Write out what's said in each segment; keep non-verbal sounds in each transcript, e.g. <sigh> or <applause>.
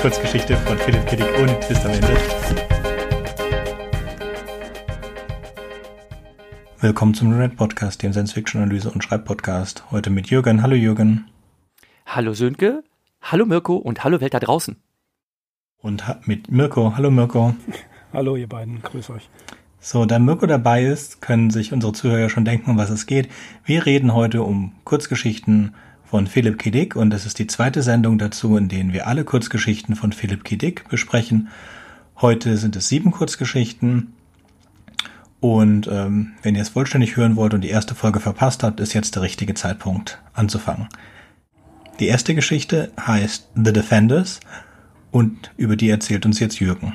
Kurzgeschichte von Philipp Kiddick und bis am Ende. Willkommen zum Red Podcast, dem Science-Fiction-Analyse- und Schreibpodcast. Heute mit Jürgen. Hallo Jürgen. Hallo Sönke. Hallo Mirko und hallo Welt da draußen. Und mit Mirko. Hallo Mirko. <laughs> Hallo ihr beiden, grüß euch. So, da Mirko dabei ist, können sich unsere Zuhörer schon denken, um was es geht. Wir reden heute um Kurzgeschichten von Philipp K. Dick und es ist die zweite Sendung dazu, in denen wir alle Kurzgeschichten von Philipp K. Dick besprechen. Heute sind es sieben Kurzgeschichten und ähm, wenn ihr es vollständig hören wollt und die erste Folge verpasst habt, ist jetzt der richtige Zeitpunkt anzufangen. Die erste Geschichte heißt The Defenders und über die erzählt uns jetzt Jürgen.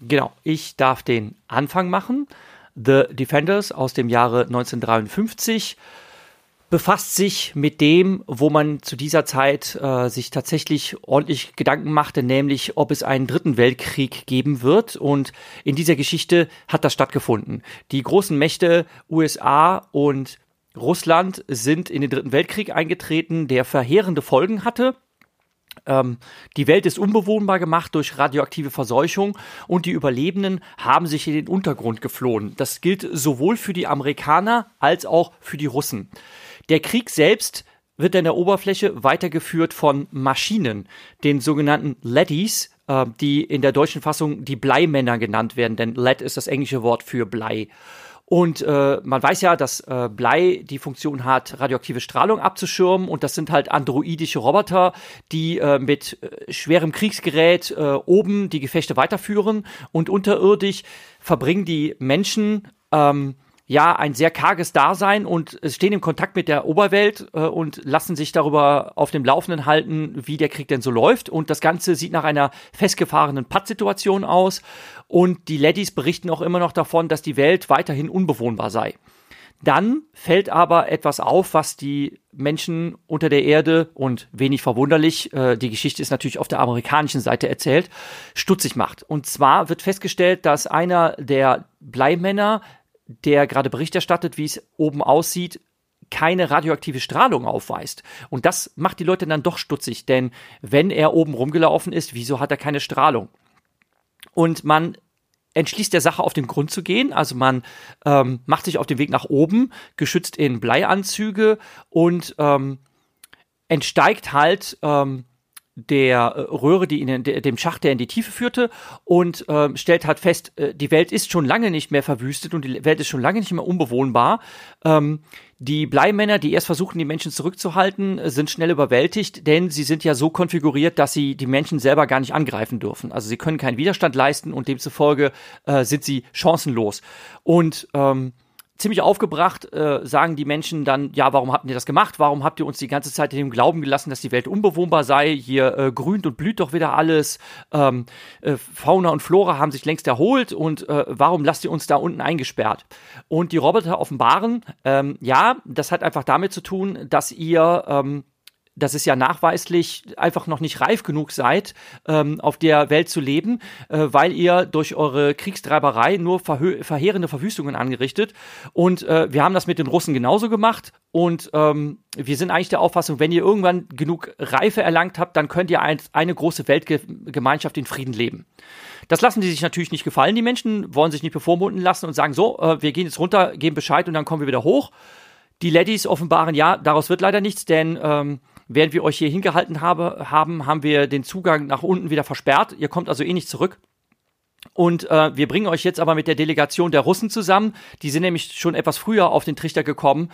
Genau, ich darf den Anfang machen. The Defenders aus dem Jahre 1953 befasst sich mit dem, wo man zu dieser Zeit äh, sich tatsächlich ordentlich Gedanken machte, nämlich ob es einen dritten Weltkrieg geben wird. Und in dieser Geschichte hat das stattgefunden. Die großen Mächte USA und Russland sind in den dritten Weltkrieg eingetreten, der verheerende Folgen hatte. Ähm, die Welt ist unbewohnbar gemacht durch radioaktive Verseuchung und die Überlebenden haben sich in den Untergrund geflohen. Das gilt sowohl für die Amerikaner als auch für die Russen. Der Krieg selbst wird an der Oberfläche weitergeführt von Maschinen, den sogenannten Leddies, äh, die in der deutschen Fassung die Bleimänner genannt werden, denn Lead ist das englische Wort für Blei. Und äh, man weiß ja, dass äh, Blei die Funktion hat, radioaktive Strahlung abzuschirmen. Und das sind halt androidische Roboter, die äh, mit äh, schwerem Kriegsgerät äh, oben die Gefechte weiterführen. Und unterirdisch verbringen die Menschen ähm, ja ein sehr karges Dasein und stehen im Kontakt mit der Oberwelt äh, und lassen sich darüber auf dem Laufenden halten, wie der Krieg denn so läuft. Und das Ganze sieht nach einer festgefahrenen Pattsituation aus. Und die Leddies berichten auch immer noch davon, dass die Welt weiterhin unbewohnbar sei. Dann fällt aber etwas auf, was die Menschen unter der Erde und wenig verwunderlich, äh, die Geschichte ist natürlich auf der amerikanischen Seite erzählt, stutzig macht. Und zwar wird festgestellt, dass einer der Bleimänner der gerade Bericht erstattet, wie es oben aussieht, keine radioaktive Strahlung aufweist. Und das macht die Leute dann doch stutzig, denn wenn er oben rumgelaufen ist, wieso hat er keine Strahlung? Und man entschließt der Sache auf den Grund zu gehen. Also man ähm, macht sich auf den Weg nach oben, geschützt in Bleianzüge und ähm, entsteigt halt ähm, der äh, Röhre, die in den, dem Schacht, der in die Tiefe führte, und äh, stellt halt fest, äh, die Welt ist schon lange nicht mehr verwüstet und die Welt ist schon lange nicht mehr unbewohnbar. Ähm, die Bleimänner, die erst versuchen, die Menschen zurückzuhalten, sind schnell überwältigt, denn sie sind ja so konfiguriert, dass sie die Menschen selber gar nicht angreifen dürfen. Also sie können keinen Widerstand leisten und demzufolge äh, sind sie chancenlos. Und ähm, ziemlich aufgebracht äh, sagen die Menschen dann, ja, warum habt ihr das gemacht? Warum habt ihr uns die ganze Zeit in dem Glauben gelassen, dass die Welt unbewohnbar sei? Hier äh, grünt und blüht doch wieder alles. Ähm, äh, Fauna und Flora haben sich längst erholt und äh, warum lasst ihr uns da unten eingesperrt? Und die Roboter offenbaren, ähm, ja, das hat einfach damit zu tun, dass ihr ähm, dass es ja nachweislich einfach noch nicht reif genug seid, ähm, auf der Welt zu leben, äh, weil ihr durch eure Kriegstreiberei nur verheerende Verwüstungen angerichtet. Und äh, wir haben das mit den Russen genauso gemacht. Und ähm, wir sind eigentlich der Auffassung, wenn ihr irgendwann genug Reife erlangt habt, dann könnt ihr ein, eine große Weltgemeinschaft in Frieden leben. Das lassen die sich natürlich nicht gefallen. Die Menschen wollen sich nicht bevormunden lassen und sagen, so, äh, wir gehen jetzt runter, geben Bescheid und dann kommen wir wieder hoch. Die Laddies offenbaren, ja, daraus wird leider nichts, denn ähm, Während wir euch hier hingehalten habe, haben, haben wir den Zugang nach unten wieder versperrt. Ihr kommt also eh nicht zurück. Und äh, wir bringen euch jetzt aber mit der Delegation der Russen zusammen. Die sind nämlich schon etwas früher auf den Trichter gekommen,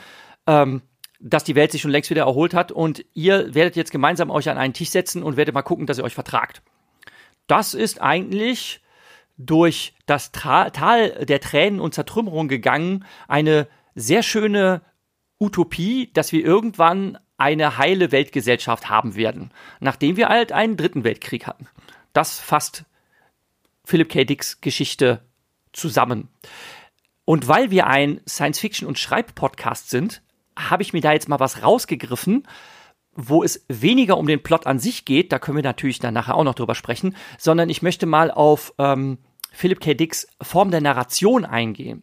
ähm, dass die Welt sich schon längst wieder erholt hat. Und ihr werdet jetzt gemeinsam euch an einen Tisch setzen und werdet mal gucken, dass ihr euch vertragt. Das ist eigentlich durch das Tra Tal der Tränen und Zertrümmerung gegangen. Eine sehr schöne Utopie, dass wir irgendwann eine heile Weltgesellschaft haben werden, nachdem wir halt einen dritten Weltkrieg hatten. Das fasst Philip K. Dicks Geschichte zusammen. Und weil wir ein Science-Fiction- und Schreib-Podcast sind, habe ich mir da jetzt mal was rausgegriffen, wo es weniger um den Plot an sich geht, da können wir natürlich dann nachher auch noch drüber sprechen, sondern ich möchte mal auf ähm, Philip K. Dicks Form der Narration eingehen.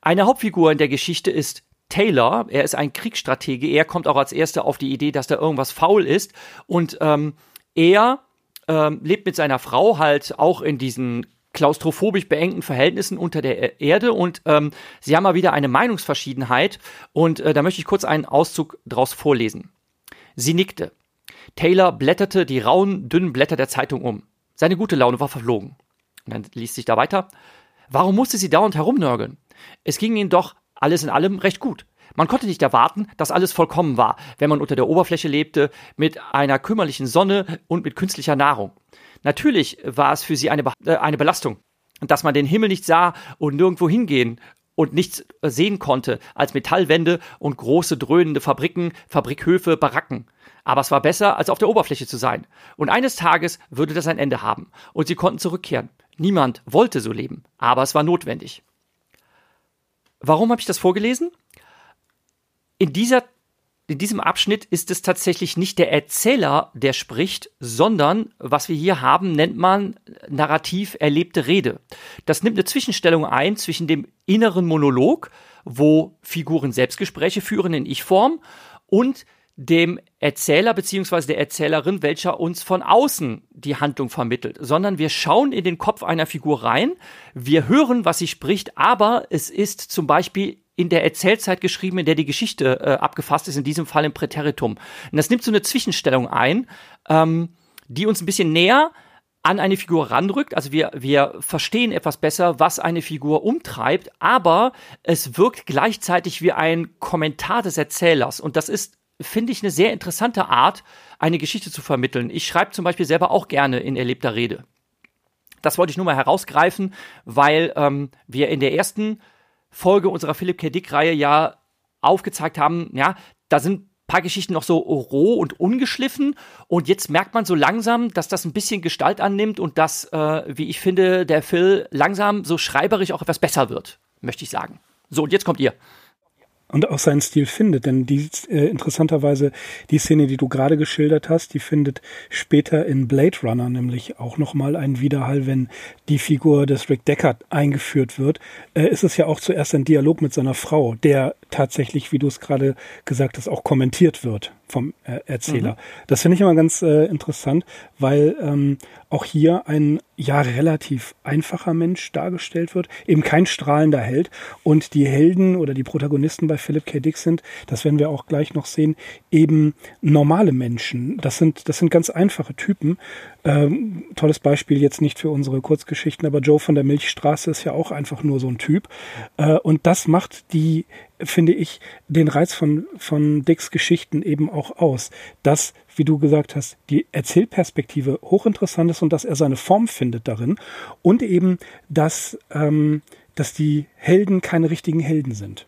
Eine Hauptfigur in der Geschichte ist Taylor, er ist ein Kriegsstratege, er kommt auch als erster auf die Idee, dass da irgendwas faul ist und ähm, er ähm, lebt mit seiner Frau halt auch in diesen klaustrophobisch beengten Verhältnissen unter der Erde und ähm, sie haben mal wieder eine Meinungsverschiedenheit und äh, da möchte ich kurz einen Auszug draus vorlesen. Sie nickte. Taylor blätterte die rauen, dünnen Blätter der Zeitung um. Seine gute Laune war verflogen. Und dann liest sich da weiter. Warum musste sie dauernd herumnörgeln? Es ging ihnen doch alles in allem recht gut. Man konnte nicht erwarten, dass alles vollkommen war, wenn man unter der Oberfläche lebte, mit einer kümmerlichen Sonne und mit künstlicher Nahrung. Natürlich war es für sie eine, Be äh, eine Belastung, dass man den Himmel nicht sah und nirgendwo hingehen und nichts sehen konnte als Metallwände und große dröhnende Fabriken, Fabrikhöfe, Baracken. Aber es war besser, als auf der Oberfläche zu sein. Und eines Tages würde das ein Ende haben. Und sie konnten zurückkehren. Niemand wollte so leben, aber es war notwendig. Warum habe ich das vorgelesen? In dieser in diesem Abschnitt ist es tatsächlich nicht der Erzähler, der spricht, sondern was wir hier haben, nennt man narrativ erlebte Rede. Das nimmt eine Zwischenstellung ein zwischen dem inneren Monolog, wo Figuren Selbstgespräche führen in Ich-Form, und dem Erzähler beziehungsweise der Erzählerin, welcher uns von außen die Handlung vermittelt, sondern wir schauen in den Kopf einer Figur rein, wir hören, was sie spricht, aber es ist zum Beispiel in der Erzählzeit geschrieben, in der die Geschichte äh, abgefasst ist, in diesem Fall im Präteritum. Und das nimmt so eine Zwischenstellung ein, ähm, die uns ein bisschen näher an eine Figur ranrückt. Also wir, wir verstehen etwas besser, was eine Figur umtreibt, aber es wirkt gleichzeitig wie ein Kommentar des Erzählers. Und das ist finde ich eine sehr interessante Art, eine Geschichte zu vermitteln. Ich schreibe zum Beispiel selber auch gerne in erlebter Rede. Das wollte ich nur mal herausgreifen, weil ähm, wir in der ersten Folge unserer Philipp K. Dick-Reihe ja aufgezeigt haben, ja, da sind ein paar Geschichten noch so roh und ungeschliffen und jetzt merkt man so langsam, dass das ein bisschen Gestalt annimmt und dass, äh, wie ich finde, der Phil langsam so schreiberisch auch etwas besser wird, möchte ich sagen. So, und jetzt kommt ihr und auch seinen Stil findet. Denn die äh, interessanterweise die Szene, die du gerade geschildert hast, die findet später in Blade Runner nämlich auch nochmal einen Widerhall, wenn die Figur des Rick Deckard eingeführt wird. Äh, ist es ja auch zuerst ein Dialog mit seiner Frau, der tatsächlich, wie du es gerade gesagt hast, auch kommentiert wird vom äh, Erzähler. Mhm. Das finde ich immer ganz äh, interessant, weil ähm, auch hier ein ja relativ einfacher Mensch dargestellt wird, eben kein strahlender Held und die Helden oder die Protagonisten bei Philip K. Dick sind, das werden wir auch gleich noch sehen, eben normale Menschen. Das sind das sind ganz einfache Typen. Ähm, tolles Beispiel jetzt nicht für unsere Kurzgeschichten, aber Joe von der Milchstraße ist ja auch einfach nur so ein Typ äh, und das macht die finde ich, den Reiz von, von Dicks Geschichten eben auch aus. Dass, wie du gesagt hast, die Erzählperspektive hochinteressant ist und dass er seine Form findet darin. Und eben, dass, ähm, dass die Helden keine richtigen Helden sind.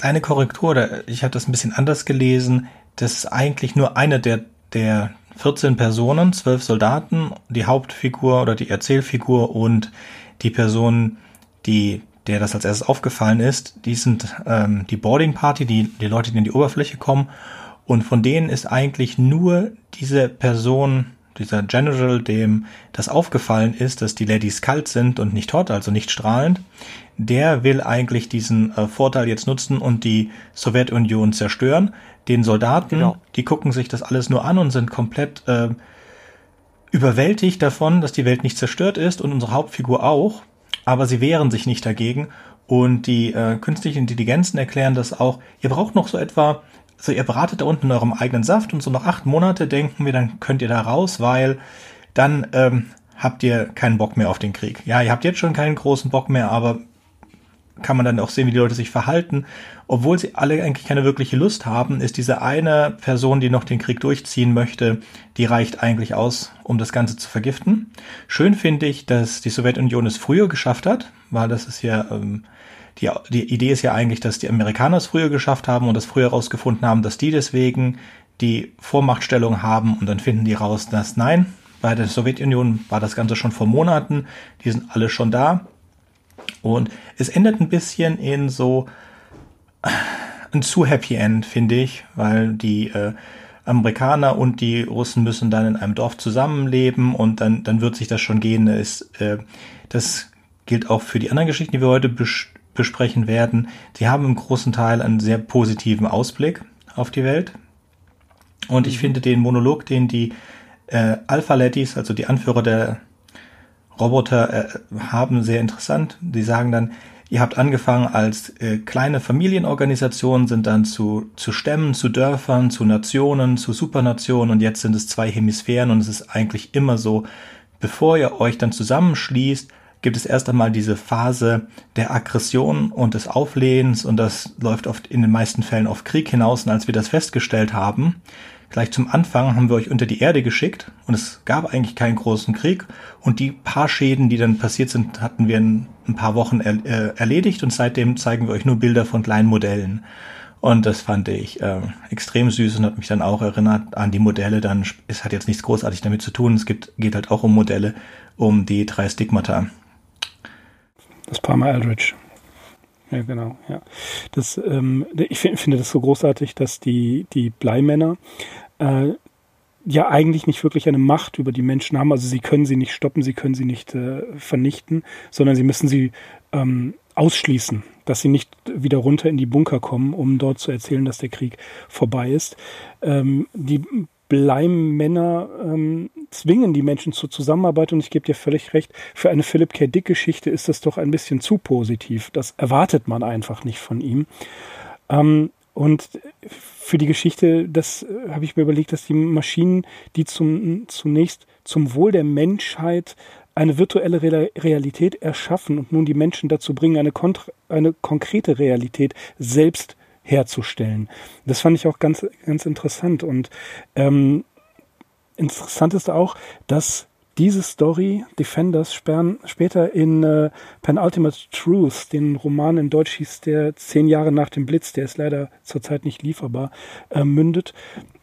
Eine Korrektur, ich habe das ein bisschen anders gelesen. Das ist eigentlich nur eine der, der 14 Personen, zwölf Soldaten, die Hauptfigur oder die Erzählfigur und die Person, die der das als erstes aufgefallen ist, die sind ähm, die Boarding Party, die, die Leute, die in die Oberfläche kommen. Und von denen ist eigentlich nur diese Person, dieser General, dem das aufgefallen ist, dass die Ladies kalt sind und nicht hot, also nicht strahlend, der will eigentlich diesen äh, Vorteil jetzt nutzen und die Sowjetunion zerstören. Den Soldaten, genau. die gucken sich das alles nur an und sind komplett äh, überwältigt davon, dass die Welt nicht zerstört ist und unsere Hauptfigur auch aber sie wehren sich nicht dagegen. Und die äh, künstlichen Intelligenzen erklären das auch. Ihr braucht noch so etwa, so ihr bratet da unten in eurem eigenen Saft und so noch acht Monate denken wir, dann könnt ihr da raus, weil dann ähm, habt ihr keinen Bock mehr auf den Krieg. Ja, ihr habt jetzt schon keinen großen Bock mehr, aber kann man dann auch sehen, wie die Leute sich verhalten. Obwohl sie alle eigentlich keine wirkliche Lust haben, ist diese eine Person, die noch den Krieg durchziehen möchte, die reicht eigentlich aus, um das Ganze zu vergiften. Schön finde ich, dass die Sowjetunion es früher geschafft hat, weil das ist ja, ähm, die, die Idee ist ja eigentlich, dass die Amerikaner es früher geschafft haben und das früher herausgefunden haben, dass die deswegen die Vormachtstellung haben und dann finden die raus, dass nein, bei der Sowjetunion war das Ganze schon vor Monaten, die sind alle schon da und es endet ein bisschen in so ein zu Happy End, finde ich, weil die äh, Amerikaner und die Russen müssen dann in einem Dorf zusammenleben und dann, dann wird sich das schon gehen. Es, äh, das gilt auch für die anderen Geschichten, die wir heute bes besprechen werden. Die haben im großen Teil einen sehr positiven Ausblick auf die Welt. Und ich mhm. finde den Monolog, den die Äh, Alpha Letties, also die Anführer der Roboter, äh, haben sehr interessant. Die sagen dann, ihr habt angefangen als äh, kleine Familienorganisation, sind dann zu, zu Stämmen, zu Dörfern, zu Nationen, zu Supernationen und jetzt sind es zwei Hemisphären und es ist eigentlich immer so, bevor ihr euch dann zusammenschließt, gibt es erst einmal diese Phase der Aggression und des Auflehens und das läuft oft in den meisten Fällen auf Krieg hinaus und als wir das festgestellt haben, Gleich zum Anfang haben wir euch unter die Erde geschickt und es gab eigentlich keinen großen Krieg und die paar Schäden, die dann passiert sind, hatten wir in ein paar Wochen er, äh, erledigt und seitdem zeigen wir euch nur Bilder von kleinen Modellen. Und das fand ich äh, extrem süß und hat mich dann auch erinnert an die Modelle. Dann, es hat jetzt nichts großartig damit zu tun. Es gibt, geht halt auch um Modelle, um die drei Stigmata. Das Palmer Eldridge. Ja, genau, ja. Das, ähm, ich find, finde das so großartig, dass die, die Bleimänner äh, ja eigentlich nicht wirklich eine Macht über die Menschen haben. Also sie können sie nicht stoppen, sie können sie nicht äh, vernichten, sondern sie müssen sie ähm, ausschließen, dass sie nicht wieder runter in die Bunker kommen, um dort zu erzählen, dass der Krieg vorbei ist. Ähm, die Bleimmänner ähm, zwingen die Menschen zur Zusammenarbeit und ich gebe dir völlig recht, für eine Philip K. Dick-Geschichte ist das doch ein bisschen zu positiv. Das erwartet man einfach nicht von ihm. Ähm, und für die Geschichte, das äh, habe ich mir überlegt, dass die Maschinen, die zum, zunächst zum Wohl der Menschheit eine virtuelle Realität erschaffen und nun die Menschen dazu bringen, eine, eine konkrete Realität selbst herzustellen. Das fand ich auch ganz, ganz interessant. Und ähm, interessant ist auch, dass diese Story Defenders sperren, später in äh, Penultimate Truth, den Roman in Deutsch hieß der zehn Jahre nach dem Blitz, der ist leider zurzeit nicht lieferbar, äh, mündet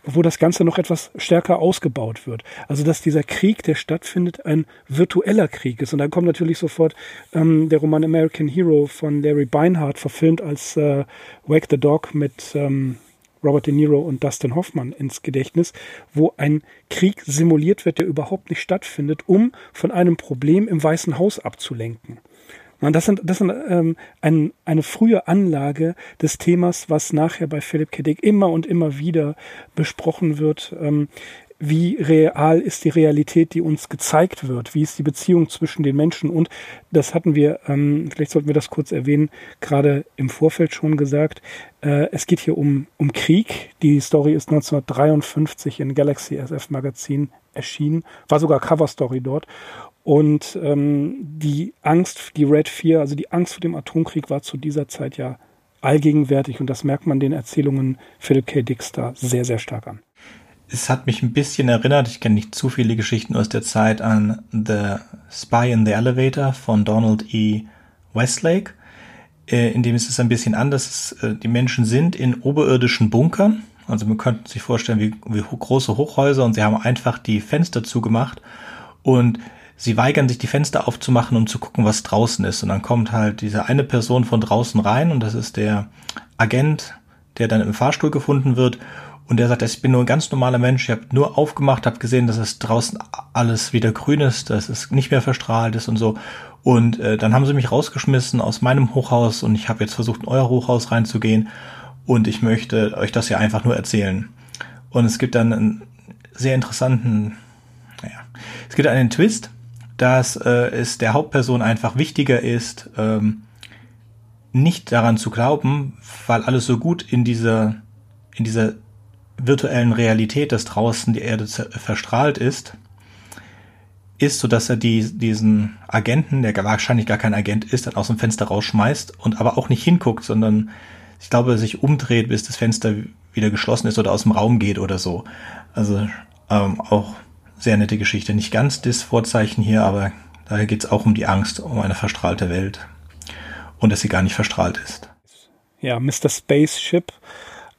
wo das Ganze noch etwas stärker ausgebaut wird. Also dass dieser Krieg, der stattfindet, ein virtueller Krieg ist. Und dann kommt natürlich sofort ähm, der Roman American Hero von Larry Beinhardt, verfilmt als äh, Wake the Dog mit ähm, Robert De Niro und Dustin Hoffman ins Gedächtnis, wo ein Krieg simuliert wird, der überhaupt nicht stattfindet, um von einem Problem im Weißen Haus abzulenken. Das sind, das sind ähm, ein, eine frühe Anlage des Themas, was nachher bei Philipp K. Immer und immer wieder besprochen wird. Ähm, wie real ist die Realität, die uns gezeigt wird? Wie ist die Beziehung zwischen den Menschen? Und das hatten wir, ähm, vielleicht sollten wir das kurz erwähnen, gerade im Vorfeld schon gesagt. Äh, es geht hier um, um Krieg. Die Story ist 1953 in Galaxy SF Magazin erschienen, war sogar Cover Story dort. Und ähm, die Angst, die Red 4, also die Angst vor dem Atomkrieg war zu dieser Zeit ja allgegenwärtig und das merkt man den Erzählungen Philip K. Dicks da sehr, sehr stark an. Es hat mich ein bisschen erinnert, ich kenne nicht zu viele Geschichten aus der Zeit, an The Spy in the Elevator von Donald E. Westlake, äh, in dem ist es ein bisschen anders. Äh, die Menschen sind in oberirdischen Bunkern, also man könnte sich vorstellen wie, wie große Hochhäuser und sie haben einfach die Fenster zugemacht und sie weigern sich die Fenster aufzumachen, um zu gucken, was draußen ist. Und dann kommt halt diese eine Person von draußen rein und das ist der Agent, der dann im Fahrstuhl gefunden wird. Und der sagt, ich bin nur ein ganz normaler Mensch, ich habe nur aufgemacht, habe gesehen, dass es draußen alles wieder grün ist, dass es nicht mehr verstrahlt ist und so. Und äh, dann haben sie mich rausgeschmissen aus meinem Hochhaus und ich habe jetzt versucht, in euer Hochhaus reinzugehen und ich möchte euch das ja einfach nur erzählen. Und es gibt dann einen sehr interessanten, naja, es gibt einen Twist, dass äh, es der Hauptperson einfach wichtiger ist, ähm, nicht daran zu glauben, weil alles so gut in dieser, in dieser virtuellen Realität, dass draußen die Erde verstrahlt ist, ist, so dass er die, diesen Agenten, der wahrscheinlich gar kein Agent ist, dann aus dem Fenster rausschmeißt und aber auch nicht hinguckt, sondern ich glaube, sich umdreht, bis das Fenster wieder geschlossen ist oder aus dem Raum geht oder so. Also ähm, auch sehr nette Geschichte. Nicht ganz das Vorzeichen hier, aber daher geht es auch um die Angst um eine verstrahlte Welt und dass sie gar nicht verstrahlt ist. Ja, Mr. Spaceship,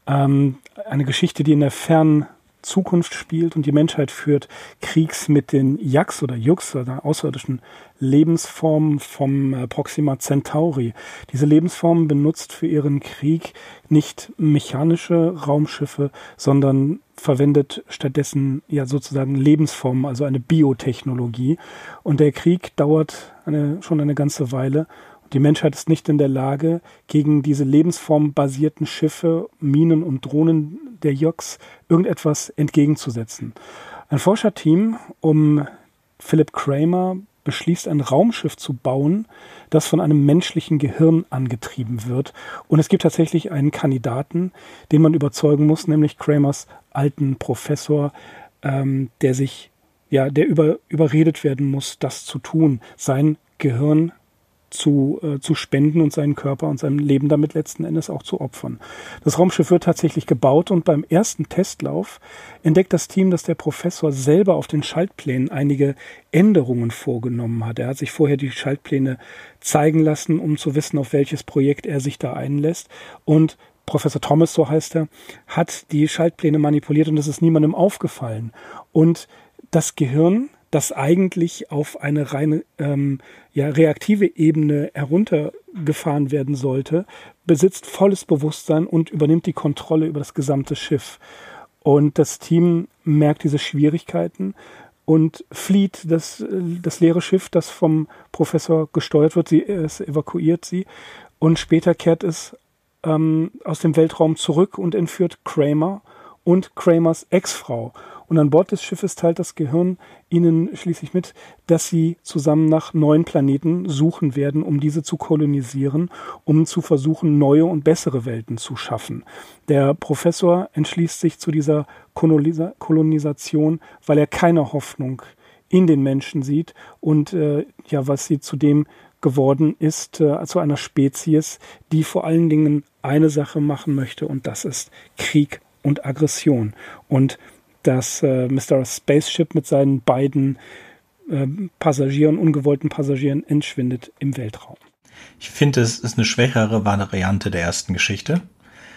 ähm, eine Geschichte, die in der fernen Zukunft spielt und die Menschheit führt Kriegs mit den Yaks oder Yux oder außerirdischen Lebensformen vom äh, Proxima Centauri. Diese Lebensformen benutzt für ihren Krieg nicht mechanische Raumschiffe, sondern verwendet stattdessen ja sozusagen Lebensformen, also eine Biotechnologie. Und der Krieg dauert eine, schon eine ganze Weile die Menschheit ist nicht in der Lage, gegen diese lebensformbasierten Schiffe, Minen und Drohnen der Joks irgendetwas entgegenzusetzen. Ein Forscherteam um Philip Kramer beschließt, ein Raumschiff zu bauen, das von einem menschlichen Gehirn angetrieben wird. Und es gibt tatsächlich einen Kandidaten, den man überzeugen muss, nämlich Kramers alten Professor, ähm, der sich, ja, der über, überredet werden muss, das zu tun, sein Gehirn zu, äh, zu spenden und seinen Körper und sein Leben damit letzten Endes auch zu opfern. Das Raumschiff wird tatsächlich gebaut und beim ersten Testlauf entdeckt das Team, dass der Professor selber auf den Schaltplänen einige Änderungen vorgenommen hat. Er hat sich vorher die Schaltpläne zeigen lassen, um zu wissen, auf welches Projekt er sich da einlässt und Professor Thomas, so heißt er, hat die Schaltpläne manipuliert und es ist niemandem aufgefallen. Und das Gehirn das eigentlich auf eine reine ähm, ja, reaktive Ebene heruntergefahren werden sollte, besitzt volles Bewusstsein und übernimmt die Kontrolle über das gesamte Schiff. Und das Team merkt diese Schwierigkeiten und flieht das, das leere Schiff, das vom Professor gesteuert wird. Sie, es evakuiert sie und später kehrt es ähm, aus dem Weltraum zurück und entführt Kramer und Kramers Ex-Frau. Und an Bord des Schiffes teilt das Gehirn ihnen schließlich mit, dass sie zusammen nach neuen Planeten suchen werden, um diese zu kolonisieren, um zu versuchen, neue und bessere Welten zu schaffen. Der Professor entschließt sich zu dieser Kolonisation, weil er keine Hoffnung in den Menschen sieht und äh, ja, was sie zu dem geworden ist, äh, zu einer Spezies, die vor allen Dingen eine Sache machen möchte und das ist Krieg und Aggression. Und dass äh, Mr. Spaceship mit seinen beiden äh, Passagieren, ungewollten Passagieren, entschwindet im Weltraum. Ich finde, es ist eine schwächere Variante der ersten Geschichte.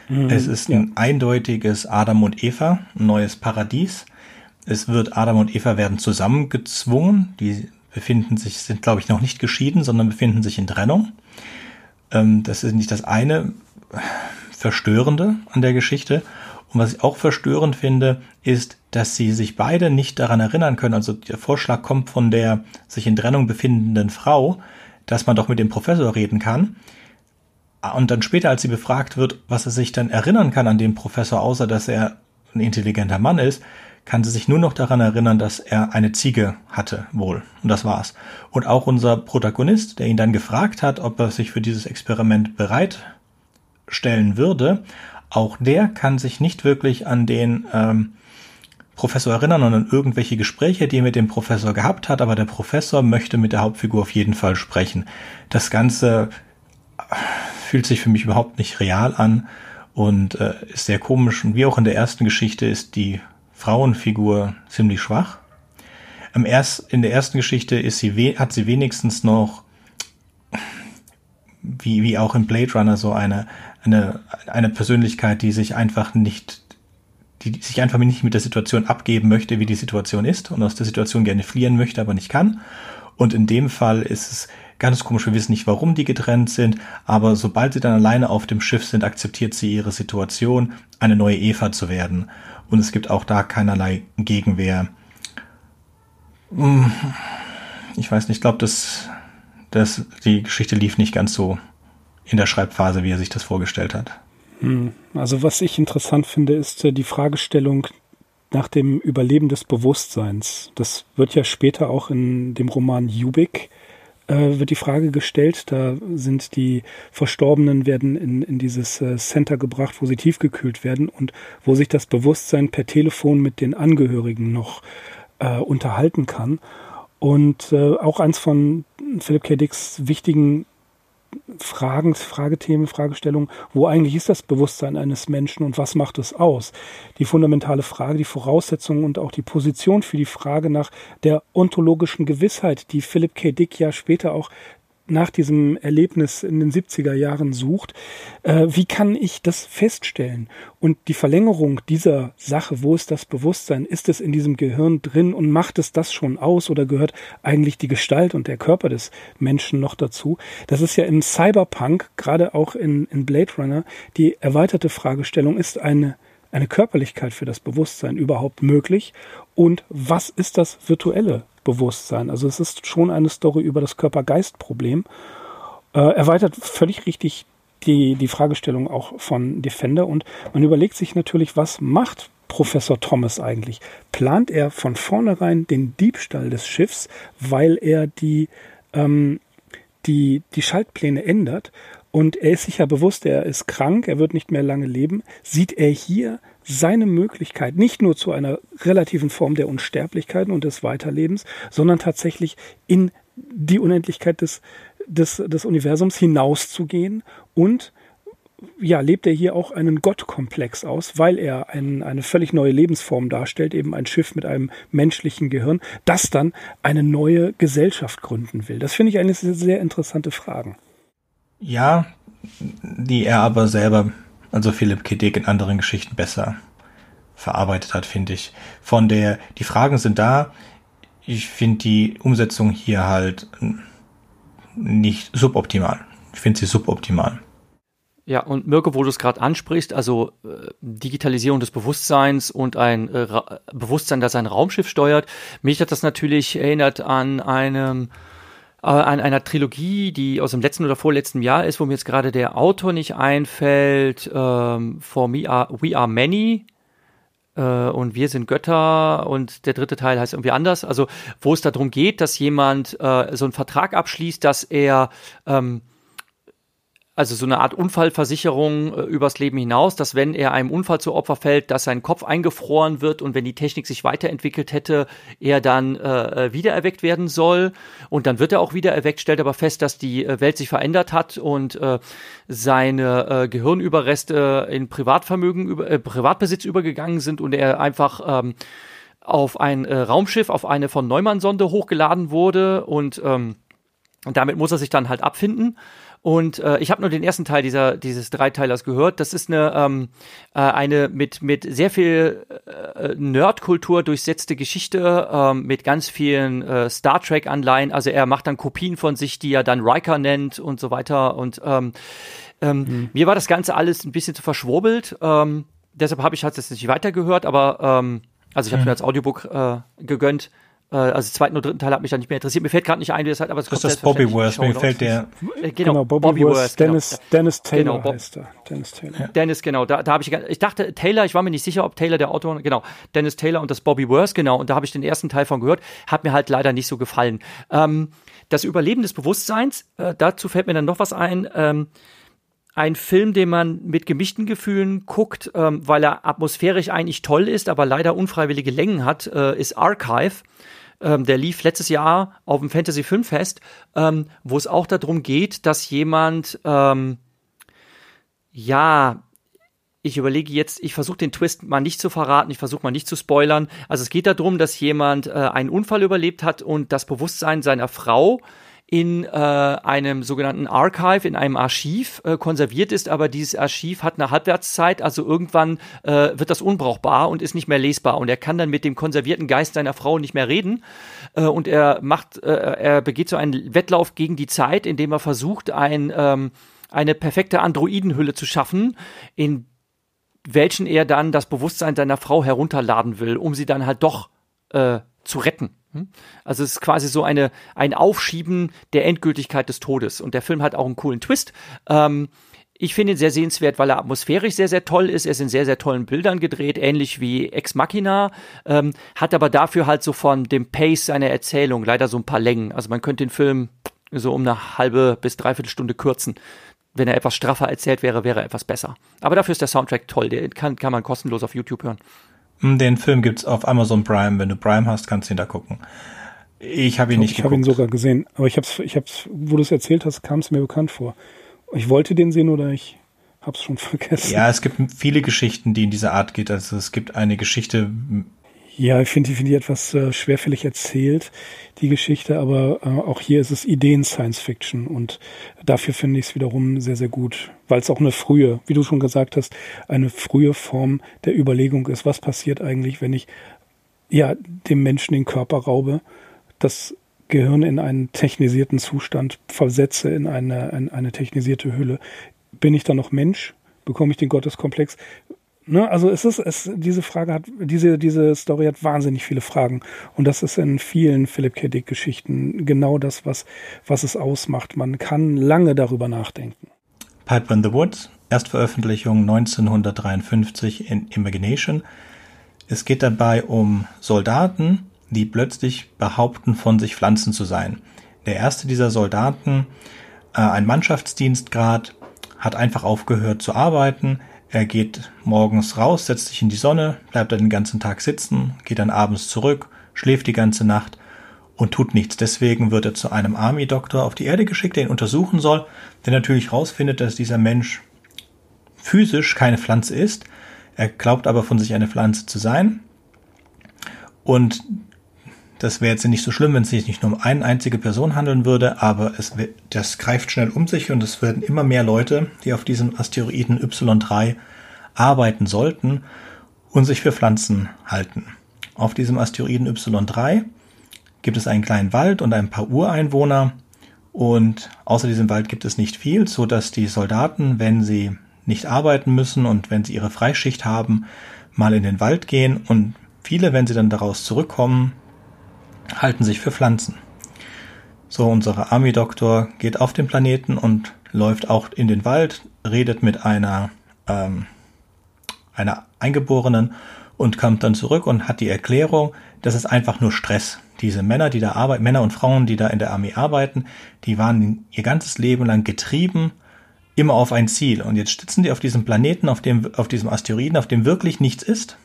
Mhm, es ist ein eindeutiges Adam und Eva, ein neues Paradies. Es wird Adam und Eva werden zusammengezwungen. Die befinden sich, sind glaube ich noch nicht geschieden, sondern befinden sich in Trennung. Ähm, das ist nicht das eine Verstörende an der Geschichte. Und was ich auch verstörend finde, ist, dass sie sich beide nicht daran erinnern können. Also der Vorschlag kommt von der sich in Trennung befindenden Frau, dass man doch mit dem Professor reden kann. Und dann später, als sie befragt wird, was er sich dann erinnern kann an den Professor, außer dass er ein intelligenter Mann ist, kann sie sich nur noch daran erinnern, dass er eine Ziege hatte, wohl. Und das war's. Und auch unser Protagonist, der ihn dann gefragt hat, ob er sich für dieses Experiment bereitstellen würde, auch der kann sich nicht wirklich an den ähm, Professor erinnern und an irgendwelche Gespräche, die er mit dem Professor gehabt hat, aber der Professor möchte mit der Hauptfigur auf jeden Fall sprechen. Das Ganze äh, fühlt sich für mich überhaupt nicht real an und äh, ist sehr komisch. Und wie auch in der ersten Geschichte ist die Frauenfigur ziemlich schwach. Im erst, in der ersten Geschichte ist sie, hat sie wenigstens noch, wie, wie auch in Blade Runner, so eine, eine, eine Persönlichkeit, die sich einfach nicht, die sich einfach nicht mit der Situation abgeben möchte, wie die Situation ist und aus der Situation gerne fliehen möchte, aber nicht kann. Und in dem Fall ist es ganz komisch, wir wissen nicht, warum die getrennt sind, aber sobald sie dann alleine auf dem Schiff sind, akzeptiert sie ihre Situation, eine neue Eva zu werden. Und es gibt auch da keinerlei Gegenwehr. Hm, ich weiß nicht, ich glaube, dass, dass die Geschichte lief nicht ganz so in der Schreibphase, wie er sich das vorgestellt hat. Hm. Also was ich interessant finde, ist äh, die Fragestellung nach dem Überleben des Bewusstseins. Das wird ja später auch in dem Roman Jubik äh, wird die Frage gestellt. Da sind die Verstorbenen werden in, in dieses äh, Center gebracht, wo sie tiefgekühlt werden und wo sich das Bewusstsein per Telefon mit den Angehörigen noch äh, unterhalten kann. Und äh, auch eins von Philip K. Dicks wichtigen Fragen, Fragethemen, Fragestellungen, wo eigentlich ist das Bewusstsein eines Menschen und was macht es aus? Die fundamentale Frage, die Voraussetzungen und auch die Position für die Frage nach der ontologischen Gewissheit, die Philip K. Dick ja später auch nach diesem Erlebnis in den 70er Jahren sucht, äh, wie kann ich das feststellen? Und die Verlängerung dieser Sache, wo ist das Bewusstsein? Ist es in diesem Gehirn drin und macht es das schon aus oder gehört eigentlich die Gestalt und der Körper des Menschen noch dazu? Das ist ja im Cyberpunk, gerade auch in, in Blade Runner, die erweiterte Fragestellung, ist eine eine Körperlichkeit für das Bewusstsein überhaupt möglich? Und was ist das virtuelle Bewusstsein. Also es ist schon eine Story über das Körper-Geist-Problem. Äh, erweitert völlig richtig die, die Fragestellung auch von Defender und man überlegt sich natürlich, was macht Professor Thomas eigentlich? Plant er von vornherein den Diebstahl des Schiffs, weil er die, ähm, die, die Schaltpläne ändert? Und er ist sich ja bewusst, er ist krank, er wird nicht mehr lange leben. Sieht er hier seine Möglichkeit nicht nur zu einer relativen Form der Unsterblichkeit und des Weiterlebens, sondern tatsächlich in die Unendlichkeit des, des, des Universums hinauszugehen und ja, lebt er hier auch einen Gottkomplex aus, weil er ein, eine völlig neue Lebensform darstellt, eben ein Schiff mit einem menschlichen Gehirn, das dann eine neue Gesellschaft gründen will. Das finde ich eine sehr interessante Frage. Ja, die er aber selber, also Philipp K. Dick in anderen Geschichten besser verarbeitet hat, finde ich. Von der, die Fragen sind da. Ich finde die Umsetzung hier halt nicht suboptimal. Ich finde sie suboptimal. Ja, und Mirko, wo du es gerade ansprichst, also äh, Digitalisierung des Bewusstseins und ein äh, Bewusstsein, das ein Raumschiff steuert, mich hat das natürlich erinnert an einem an einer Trilogie, die aus dem letzten oder vorletzten Jahr ist, wo mir jetzt gerade der Autor nicht einfällt, ähm, For Me Are, We Are Many äh, und Wir sind Götter und der dritte Teil heißt irgendwie anders, also wo es darum geht, dass jemand äh, so einen Vertrag abschließt, dass er ähm, also so eine Art Unfallversicherung äh, übers Leben hinaus, dass wenn er einem Unfall zu Opfer fällt, dass sein Kopf eingefroren wird und wenn die Technik sich weiterentwickelt hätte, er dann äh, äh wiedererweckt werden soll. Und dann wird er auch wiedererweckt, stellt aber fest, dass die äh, Welt sich verändert hat und äh, seine äh, Gehirnüberreste in Privatvermögen, über, äh, Privatbesitz übergegangen sind und er einfach ähm, auf ein äh, Raumschiff, auf eine von Neumann-Sonde hochgeladen wurde und ähm, damit muss er sich dann halt abfinden. Und äh, ich habe nur den ersten Teil dieser dieses Dreiteilers gehört. Das ist eine ähm, äh, eine mit mit sehr viel äh, Nerdkultur durchsetzte Geschichte ähm, mit ganz vielen äh, Star Trek Anleihen. Also er macht dann Kopien von sich, die er dann Riker nennt und so weiter. Und ähm, ähm, mhm. mir war das Ganze alles ein bisschen zu verschwurbelt. Ähm, deshalb habe ich halt jetzt nicht weitergehört, aber ähm, also ich habe mhm. mir als Audiobook äh, gegönnt. Äh, also zweiten und dritten Teil hat mich dann nicht mehr interessiert. Mir fällt gerade nicht ein, wie das halt, aber es das ist das Bobby Worth, mir fällt der. Äh, genau, genau, Bobby, Bobby Worth, Dennis, genau. Dennis Taylor genau, heißt er. Dennis Taylor. Ja. Dennis, genau. Da, da habe ich, ich dachte Taylor, ich war mir nicht sicher, ob Taylor der Autor, genau. Dennis Taylor und das Bobby Worth, genau. Und da habe ich den ersten Teil von gehört. Hat mir halt leider nicht so gefallen. Ähm, das Überleben des Bewusstseins, äh, dazu fällt mir dann noch was ein. Ähm, ein Film, den man mit gemischten Gefühlen guckt, ähm, weil er atmosphärisch eigentlich toll ist, aber leider unfreiwillige Längen hat, äh, ist Archive. Ähm, der lief letztes Jahr auf dem Fantasy Filmfest, ähm, wo es auch darum geht, dass jemand, ähm, ja, ich überlege jetzt, ich versuche den Twist mal nicht zu verraten, ich versuche mal nicht zu spoilern. Also es geht darum, dass jemand äh, einen Unfall überlebt hat und das Bewusstsein seiner Frau in äh, einem sogenannten Archive, in einem Archiv äh, konserviert ist, aber dieses Archiv hat eine Halbwertszeit, also irgendwann äh, wird das unbrauchbar und ist nicht mehr lesbar. Und er kann dann mit dem konservierten Geist seiner Frau nicht mehr reden. Äh, und er macht, äh, er begeht so einen Wettlauf gegen die Zeit, indem er versucht, ein, ähm, eine perfekte Androidenhülle zu schaffen, in welchen er dann das Bewusstsein seiner Frau herunterladen will, um sie dann halt doch äh, zu retten. Hm? Also es ist quasi so eine, ein Aufschieben der Endgültigkeit des Todes. Und der Film hat auch einen coolen Twist. Ähm, ich finde ihn sehr sehenswert, weil er atmosphärisch sehr, sehr toll ist. Er ist in sehr, sehr tollen Bildern gedreht, ähnlich wie Ex Machina, ähm, hat aber dafür halt so von dem Pace seiner Erzählung leider so ein paar Längen. Also man könnte den Film so um eine halbe bis dreiviertel Stunde kürzen. Wenn er etwas straffer erzählt wäre, wäre er etwas besser. Aber dafür ist der Soundtrack toll. Den kann, kann man kostenlos auf YouTube hören. Den Film gibt's auf Amazon Prime. Wenn du Prime hast, kannst du ihn da gucken. Ich habe ihn nicht ich geguckt. Ich habe ihn sogar gesehen, aber ich habe ich hab's, wo du es erzählt hast, kam es mir bekannt vor. Ich wollte den sehen oder ich habe es schon <laughs> vergessen. Ja, es gibt viele Geschichten, die in dieser Art geht. Also es gibt eine Geschichte ja, ich finde die, find die etwas äh, schwerfällig erzählt, die Geschichte, aber äh, auch hier ist es Ideen-Science-Fiction und dafür finde ich es wiederum sehr, sehr gut, weil es auch eine frühe, wie du schon gesagt hast, eine frühe Form der Überlegung ist, was passiert eigentlich, wenn ich ja dem Menschen den Körper raube, das Gehirn in einen technisierten Zustand versetze, in eine, in eine technisierte Hülle. Bin ich dann noch Mensch? Bekomme ich den Gotteskomplex? Ne, also es ist, es, diese Frage hat, diese, diese Story hat wahnsinnig viele Fragen. Und das ist in vielen Philip K. Dick Geschichten genau das, was, was es ausmacht. Man kann lange darüber nachdenken. Piper in the Woods, Erstveröffentlichung 1953 in Imagination. Es geht dabei um Soldaten, die plötzlich behaupten, von sich Pflanzen zu sein. Der erste dieser Soldaten, äh, ein Mannschaftsdienstgrad, hat einfach aufgehört zu arbeiten. Er geht morgens raus, setzt sich in die Sonne, bleibt dann den ganzen Tag sitzen, geht dann abends zurück, schläft die ganze Nacht und tut nichts. Deswegen wird er zu einem Army-Doktor auf die Erde geschickt, der ihn untersuchen soll, der natürlich rausfindet, dass dieser Mensch physisch keine Pflanze ist. Er glaubt aber von sich eine Pflanze zu sein. Und das wäre jetzt nicht so schlimm, wenn es sich nicht nur um eine einzige Person handeln würde, aber es, das greift schnell um sich und es werden immer mehr Leute, die auf diesem Asteroiden Y3 arbeiten sollten und sich für Pflanzen halten. Auf diesem Asteroiden Y3 gibt es einen kleinen Wald und ein paar Ureinwohner und außer diesem Wald gibt es nicht viel, so dass die Soldaten, wenn sie nicht arbeiten müssen und wenn sie ihre Freischicht haben, mal in den Wald gehen und viele, wenn sie dann daraus zurückkommen, halten sich für Pflanzen. So, unsere Army-Doktor geht auf den Planeten und läuft auch in den Wald, redet mit einer, ähm, einer Eingeborenen und kommt dann zurück und hat die Erklärung, das ist einfach nur Stress. Diese Männer, die da arbeiten, Männer und Frauen, die da in der Armee arbeiten, die waren ihr ganzes Leben lang getrieben, immer auf ein Ziel. Und jetzt sitzen die auf diesem Planeten, auf dem, auf diesem Asteroiden, auf dem wirklich nichts ist.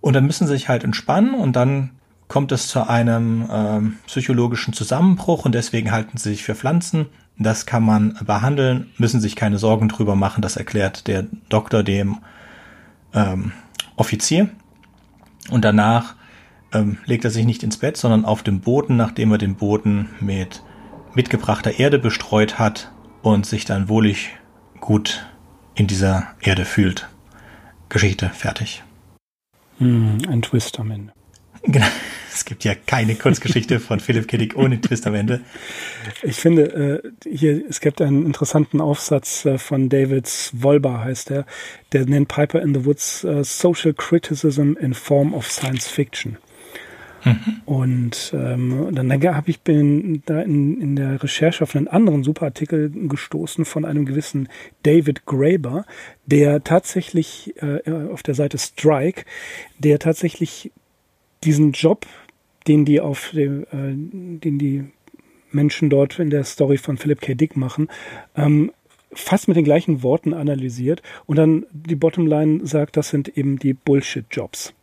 Und dann müssen sie sich halt entspannen und dann kommt es zu einem ähm, psychologischen Zusammenbruch und deswegen halten sie sich für Pflanzen. Das kann man behandeln, müssen sich keine Sorgen drüber machen. Das erklärt der Doktor dem ähm, Offizier. Und danach ähm, legt er sich nicht ins Bett, sondern auf dem Boden, nachdem er den Boden mit mitgebrachter Erde bestreut hat und sich dann wohlig gut in dieser Erde fühlt. Geschichte fertig. Hm, ein Twist am Ende. <laughs> Genau. Es gibt ja keine Kurzgeschichte von Philipp Kiddick ohne Twist am Ende. Ich finde, äh, hier, es gibt einen interessanten Aufsatz äh, von David Wolber, heißt er, der nennt Piper in the Woods uh, Social Criticism in Form of Science Fiction. Mhm. Und ähm, dann habe ich bin da in, in der Recherche auf einen anderen Superartikel gestoßen von einem gewissen David Graeber, der tatsächlich äh, auf der Seite Strike, der tatsächlich diesen Job, den die auf dem, äh, den die Menschen dort in der Story von Philip K. Dick machen, ähm, fast mit den gleichen Worten analysiert und dann die Bottomline sagt, das sind eben die Bullshit-Jobs.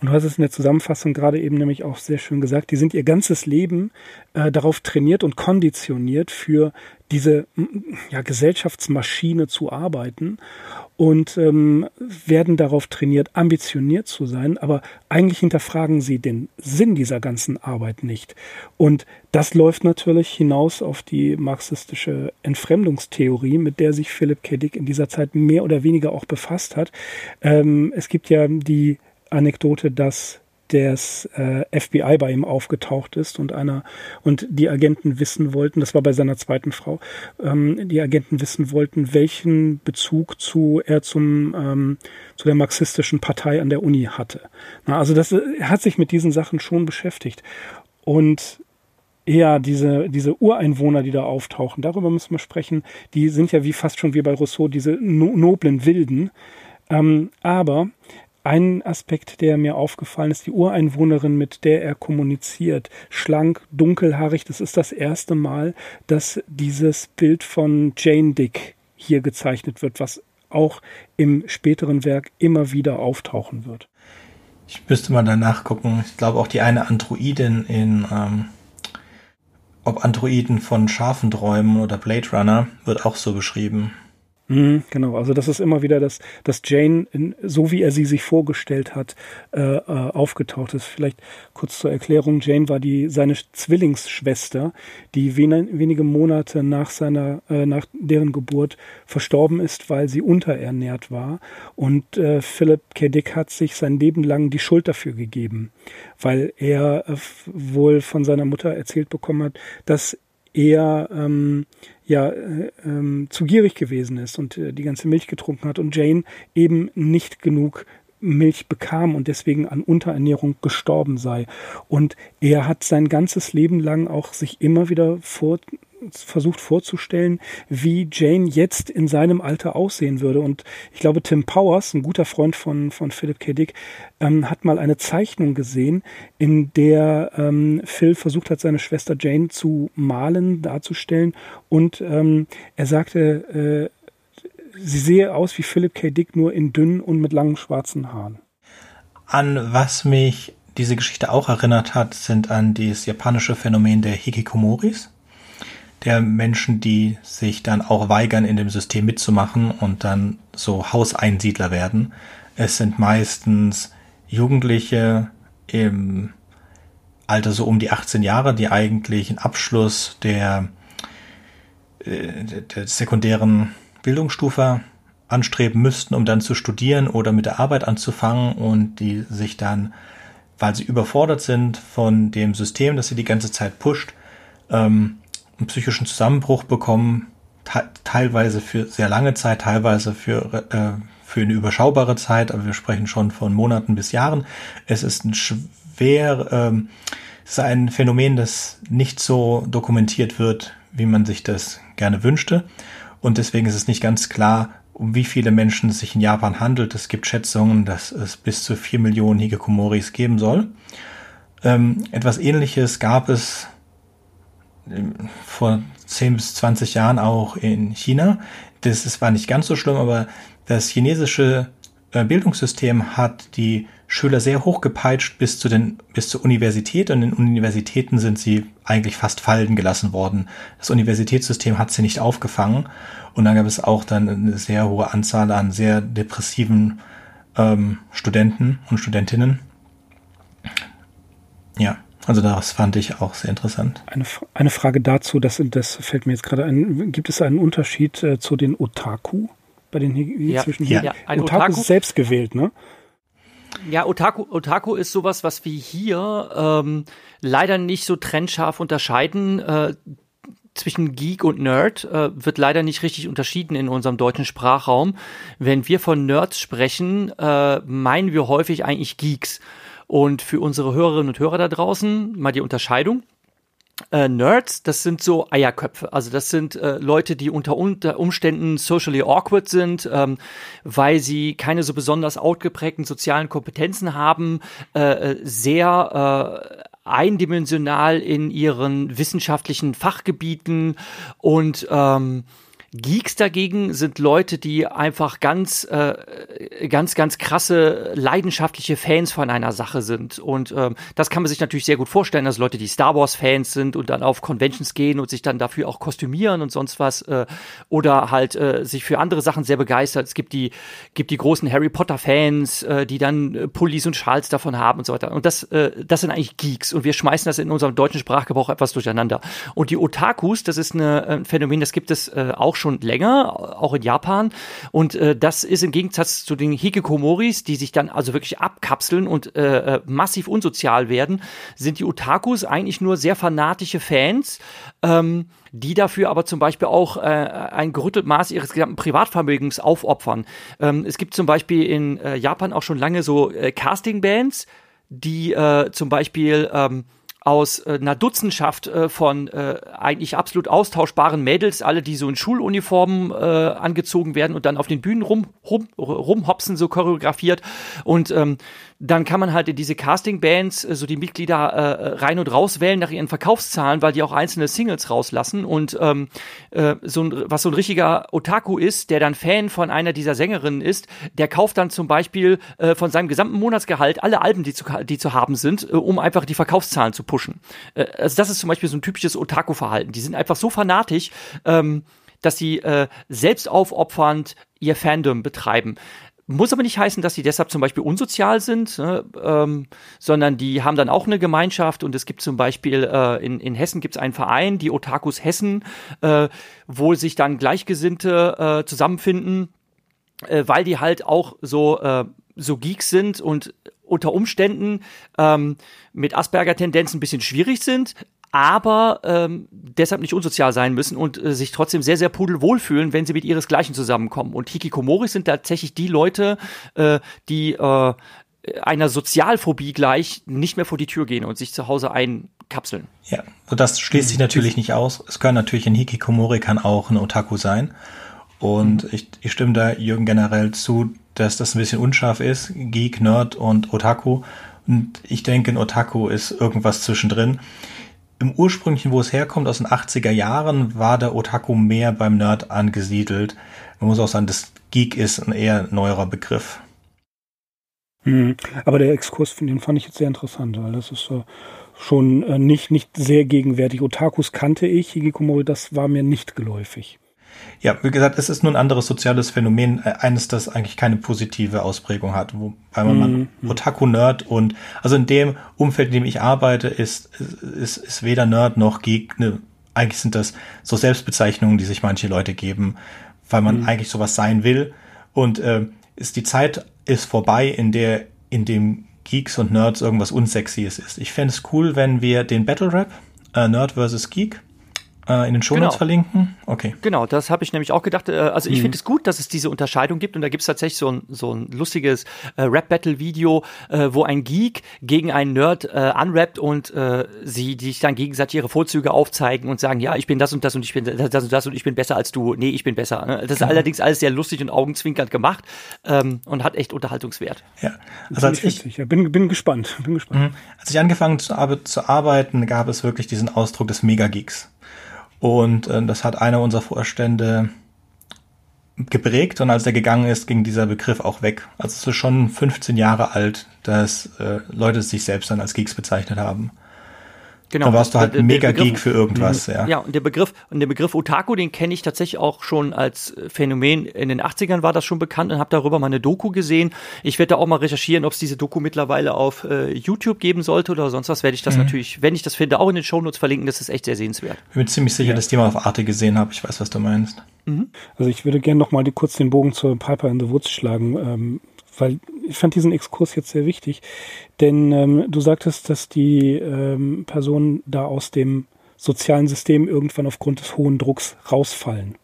Und du hast es in der Zusammenfassung gerade eben nämlich auch sehr schön gesagt, die sind ihr ganzes Leben äh, darauf trainiert und konditioniert, für diese ja, Gesellschaftsmaschine zu arbeiten und ähm, werden darauf trainiert, ambitioniert zu sein, aber eigentlich hinterfragen sie den Sinn dieser ganzen Arbeit nicht. Und das läuft natürlich hinaus auf die marxistische Entfremdungstheorie, mit der sich Philipp K. Dick in dieser Zeit mehr oder weniger auch befasst hat. Ähm, es gibt ja die Anekdote, dass das äh, FBI bei ihm aufgetaucht ist und einer und die Agenten wissen wollten, das war bei seiner zweiten Frau, ähm, die Agenten wissen wollten, welchen Bezug zu er zum ähm, zu der marxistischen Partei an der Uni hatte. Na, also das er hat sich mit diesen Sachen schon beschäftigt und ja, diese, diese Ureinwohner, die da auftauchen, darüber müssen wir sprechen, die sind ja wie fast schon wie bei Rousseau, diese no noblen Wilden. Ähm, aber ein Aspekt, der mir aufgefallen ist, die Ureinwohnerin, mit der er kommuniziert, schlank, dunkelhaarig, das ist das erste Mal, dass dieses Bild von Jane Dick hier gezeichnet wird, was auch im späteren Werk immer wieder auftauchen wird. Ich müsste mal danach gucken. Ich glaube auch die eine Androidin in ähm, ob Androiden von Schafen träumen oder Blade Runner wird auch so beschrieben. Mhm, genau, also das ist immer wieder, dass, dass Jane, in, so wie er sie sich vorgestellt hat, äh, äh, aufgetaucht ist. Vielleicht kurz zur Erklärung, Jane war die seine Zwillingsschwester, die wen, wenige Monate nach seiner, äh, nach deren Geburt verstorben ist, weil sie unterernährt war. Und äh, Philip K. Dick hat sich sein Leben lang die Schuld dafür gegeben, weil er äh, wohl von seiner Mutter erzählt bekommen hat, dass er ähm, ja äh, ähm, zu gierig gewesen ist und äh, die ganze Milch getrunken hat und Jane eben nicht genug Milch bekam und deswegen an Unterernährung gestorben sei. Und er hat sein ganzes Leben lang auch sich immer wieder vor, versucht vorzustellen, wie Jane jetzt in seinem Alter aussehen würde. Und ich glaube, Tim Powers, ein guter Freund von, von Philip K. Dick, ähm, hat mal eine Zeichnung gesehen, in der ähm, Phil versucht hat, seine Schwester Jane zu malen, darzustellen. Und ähm, er sagte, äh, sie sehe aus wie Philip K. Dick, nur in dünn und mit langen schwarzen Haaren. An was mich diese Geschichte auch erinnert hat, sind an das japanische Phänomen der Hikikomoris der Menschen, die sich dann auch weigern, in dem System mitzumachen und dann so Hauseinsiedler werden. Es sind meistens Jugendliche im Alter so um die 18 Jahre, die eigentlich einen Abschluss der, äh, der sekundären Bildungsstufe anstreben müssten, um dann zu studieren oder mit der Arbeit anzufangen und die sich dann, weil sie überfordert sind von dem System, das sie die ganze Zeit pusht, ähm, einen psychischen Zusammenbruch bekommen, teilweise für sehr lange Zeit, teilweise für, äh, für eine überschaubare Zeit, aber wir sprechen schon von Monaten bis Jahren. Es ist ein schwer, ähm, es ist ein Phänomen, das nicht so dokumentiert wird, wie man sich das gerne wünschte. Und deswegen ist es nicht ganz klar, um wie viele Menschen es sich in Japan handelt. Es gibt Schätzungen, dass es bis zu vier Millionen Higikomoris geben soll. Ähm, etwas ähnliches gab es vor 10 bis 20 Jahren auch in China. Das, das war nicht ganz so schlimm, aber das chinesische äh, Bildungssystem hat die Schüler sehr hochgepeitscht bis zu den bis zur Universität und in Universitäten sind sie eigentlich fast fallen gelassen worden. Das Universitätssystem hat sie nicht aufgefangen und dann gab es auch dann eine sehr hohe Anzahl an sehr depressiven ähm, Studenten und Studentinnen. Ja. Also das fand ich auch sehr interessant. Eine, eine Frage dazu, das, das fällt mir jetzt gerade ein. Gibt es einen Unterschied äh, zu den Otaku? Bei den ja, zwischen ja. ja ein Otaku, Otaku ist selbst gewählt, ne? Ja, Otaku, Otaku ist sowas, was wir hier ähm, leider nicht so trennscharf unterscheiden. Äh, zwischen Geek und Nerd äh, wird leider nicht richtig unterschieden in unserem deutschen Sprachraum. Wenn wir von Nerds sprechen, äh, meinen wir häufig eigentlich Geeks. Und für unsere Hörerinnen und Hörer da draußen mal die Unterscheidung. Äh, Nerds, das sind so Eierköpfe. Also das sind äh, Leute, die unter, unter Umständen socially awkward sind, ähm, weil sie keine so besonders outgeprägten sozialen Kompetenzen haben, äh, äh sehr äh, eindimensional in ihren wissenschaftlichen Fachgebieten und ähm, Geeks dagegen sind Leute, die einfach ganz, äh, ganz, ganz krasse, leidenschaftliche Fans von einer Sache sind. Und ähm, das kann man sich natürlich sehr gut vorstellen, dass Leute, die Star Wars-Fans sind und dann auf Conventions gehen und sich dann dafür auch kostümieren und sonst was, äh, oder halt äh, sich für andere Sachen sehr begeistert. Es gibt die, gibt die großen Harry Potter-Fans, äh, die dann äh, Pullis und Schals davon haben und so weiter. Und das, äh, das sind eigentlich Geeks. Und wir schmeißen das in unserem deutschen Sprachgebrauch etwas durcheinander. Und die Otakus, das ist eine, ein Phänomen, das gibt es äh, auch schon schon länger, auch in Japan. Und äh, das ist im Gegensatz zu den Hikikomoris, die sich dann also wirklich abkapseln und äh, äh, massiv unsozial werden, sind die Otakus eigentlich nur sehr fanatische Fans. Ähm, die dafür aber zum Beispiel auch äh, ein gerüttelt Maß ihres gesamten Privatvermögens aufopfern. Ähm, es gibt zum Beispiel in äh, Japan auch schon lange so äh, Casting-Bands, die äh, zum Beispiel ähm, aus äh, einer Dutzendschaft äh, von äh, eigentlich absolut austauschbaren Mädels, alle, die so in Schuluniformen äh, angezogen werden und dann auf den Bühnen rum, rum, rumhopsen, so choreografiert. Und ähm, dann kann man halt in diese Casting-Bands äh, so die Mitglieder äh, rein und raus wählen nach ihren Verkaufszahlen, weil die auch einzelne Singles rauslassen. Und ähm, äh, so ein, was so ein richtiger Otaku ist, der dann Fan von einer dieser Sängerinnen ist, der kauft dann zum Beispiel äh, von seinem gesamten Monatsgehalt alle Alben, die zu, die zu haben sind, äh, um einfach die Verkaufszahlen zu pushen. Äh, also das ist zum Beispiel so ein typisches Otaku-Verhalten. Die sind einfach so fanatisch, ähm, dass sie äh, selbst aufopfernd ihr Fandom betreiben. Muss aber nicht heißen, dass sie deshalb zum Beispiel unsozial sind, ne, ähm, sondern die haben dann auch eine Gemeinschaft und es gibt zum Beispiel äh, in, in Hessen gibt es einen Verein, die Otakus Hessen, äh, wo sich dann Gleichgesinnte äh, zusammenfinden, äh, weil die halt auch so, äh, so Geeks sind und unter Umständen ähm, mit Asperger-Tendenzen ein bisschen schwierig sind, aber ähm, deshalb nicht unsozial sein müssen und äh, sich trotzdem sehr, sehr pudelwohl fühlen, wenn sie mit ihresgleichen zusammenkommen. Und Hikikomoris sind tatsächlich die Leute, äh, die äh, einer Sozialphobie gleich nicht mehr vor die Tür gehen und sich zu Hause ein, kapseln. Ja, und das schließt sich natürlich nicht aus. Es können natürlich ein Hikikomori kann auch ein Otaku sein. Und mhm. ich, ich stimme da Jürgen generell zu, dass das ein bisschen unscharf ist, Geek, Nerd und Otaku. Und ich denke, ein Otaku ist irgendwas zwischendrin. Im ursprünglichen, wo es herkommt, aus den 80er Jahren, war der Otaku mehr beim Nerd angesiedelt. Man muss auch sagen, das Geek ist ein eher neuerer Begriff. Hm. Aber der Exkurs, den fand ich jetzt sehr interessant, weil das ist äh, schon äh, nicht, nicht sehr gegenwärtig. Otakus kannte ich, Hikikomori, das war mir nicht geläufig. Ja, wie gesagt, es ist nur ein anderes soziales Phänomen, äh, eines, das eigentlich keine positive Ausprägung hat, wobei man, mhm. man Otaku-Nerd und also in dem Umfeld, in dem ich arbeite, ist, ist, ist weder Nerd noch Geek. Ne, eigentlich sind das so Selbstbezeichnungen, die sich manche Leute geben, weil man mhm. eigentlich sowas sein will. Und äh, ist die Zeit ist vorbei, in der in dem Geeks und Nerds irgendwas Unsexyes ist. Ich fände es cool, wenn wir den Battle Rap äh, Nerd versus Geek in den Shownotes genau. verlinken? Okay. Genau, das habe ich nämlich auch gedacht. Äh, also ich mhm. finde es gut, dass es diese Unterscheidung gibt und da gibt es tatsächlich so ein, so ein lustiges äh, Rap-Battle-Video, äh, wo ein Geek gegen einen Nerd äh, anrappt und äh, sie sich dann gegenseitig ihre Vorzüge aufzeigen und sagen, ja, ich bin das und das und ich bin das und das und ich bin besser als du. Nee, ich bin besser. Ne? Das ist genau. allerdings alles sehr lustig und augenzwinkernd gemacht ähm, und hat echt Unterhaltungswert. Ja, also als ich, ich bin, bin gespannt. Bin gespannt. Mhm. Als ich angefangen zu, zu arbeiten, gab es wirklich diesen Ausdruck des Megageeks. Und äh, das hat einer unserer Vorstände geprägt und als er gegangen ist, ging dieser Begriff auch weg. Also es ist schon 15 Jahre alt, dass äh, Leute sich selbst dann als Geeks bezeichnet haben. Genau. Da warst du halt ein mega Begriff, Geek für irgendwas, ja. Ja, und der Begriff, und der Begriff Otaku, den kenne ich tatsächlich auch schon als Phänomen. In den 80ern war das schon bekannt und habe darüber mal eine Doku gesehen. Ich werde da auch mal recherchieren, ob es diese Doku mittlerweile auf äh, YouTube geben sollte oder sonst was, werde ich das mhm. natürlich, wenn ich das finde, auch in den Shownotes verlinken. Das ist echt sehr sehenswert. Ich bin ziemlich sicher, ja. dass ich die mal auf Arte gesehen habe. Ich weiß, was du meinst. Mhm. Also ich würde gerne noch mal die, kurz den Bogen zur Piper in the Woods schlagen. Ähm, weil ich fand diesen Exkurs jetzt sehr wichtig, denn ähm, du sagtest, dass die ähm, Personen da aus dem sozialen System irgendwann aufgrund des hohen Drucks rausfallen.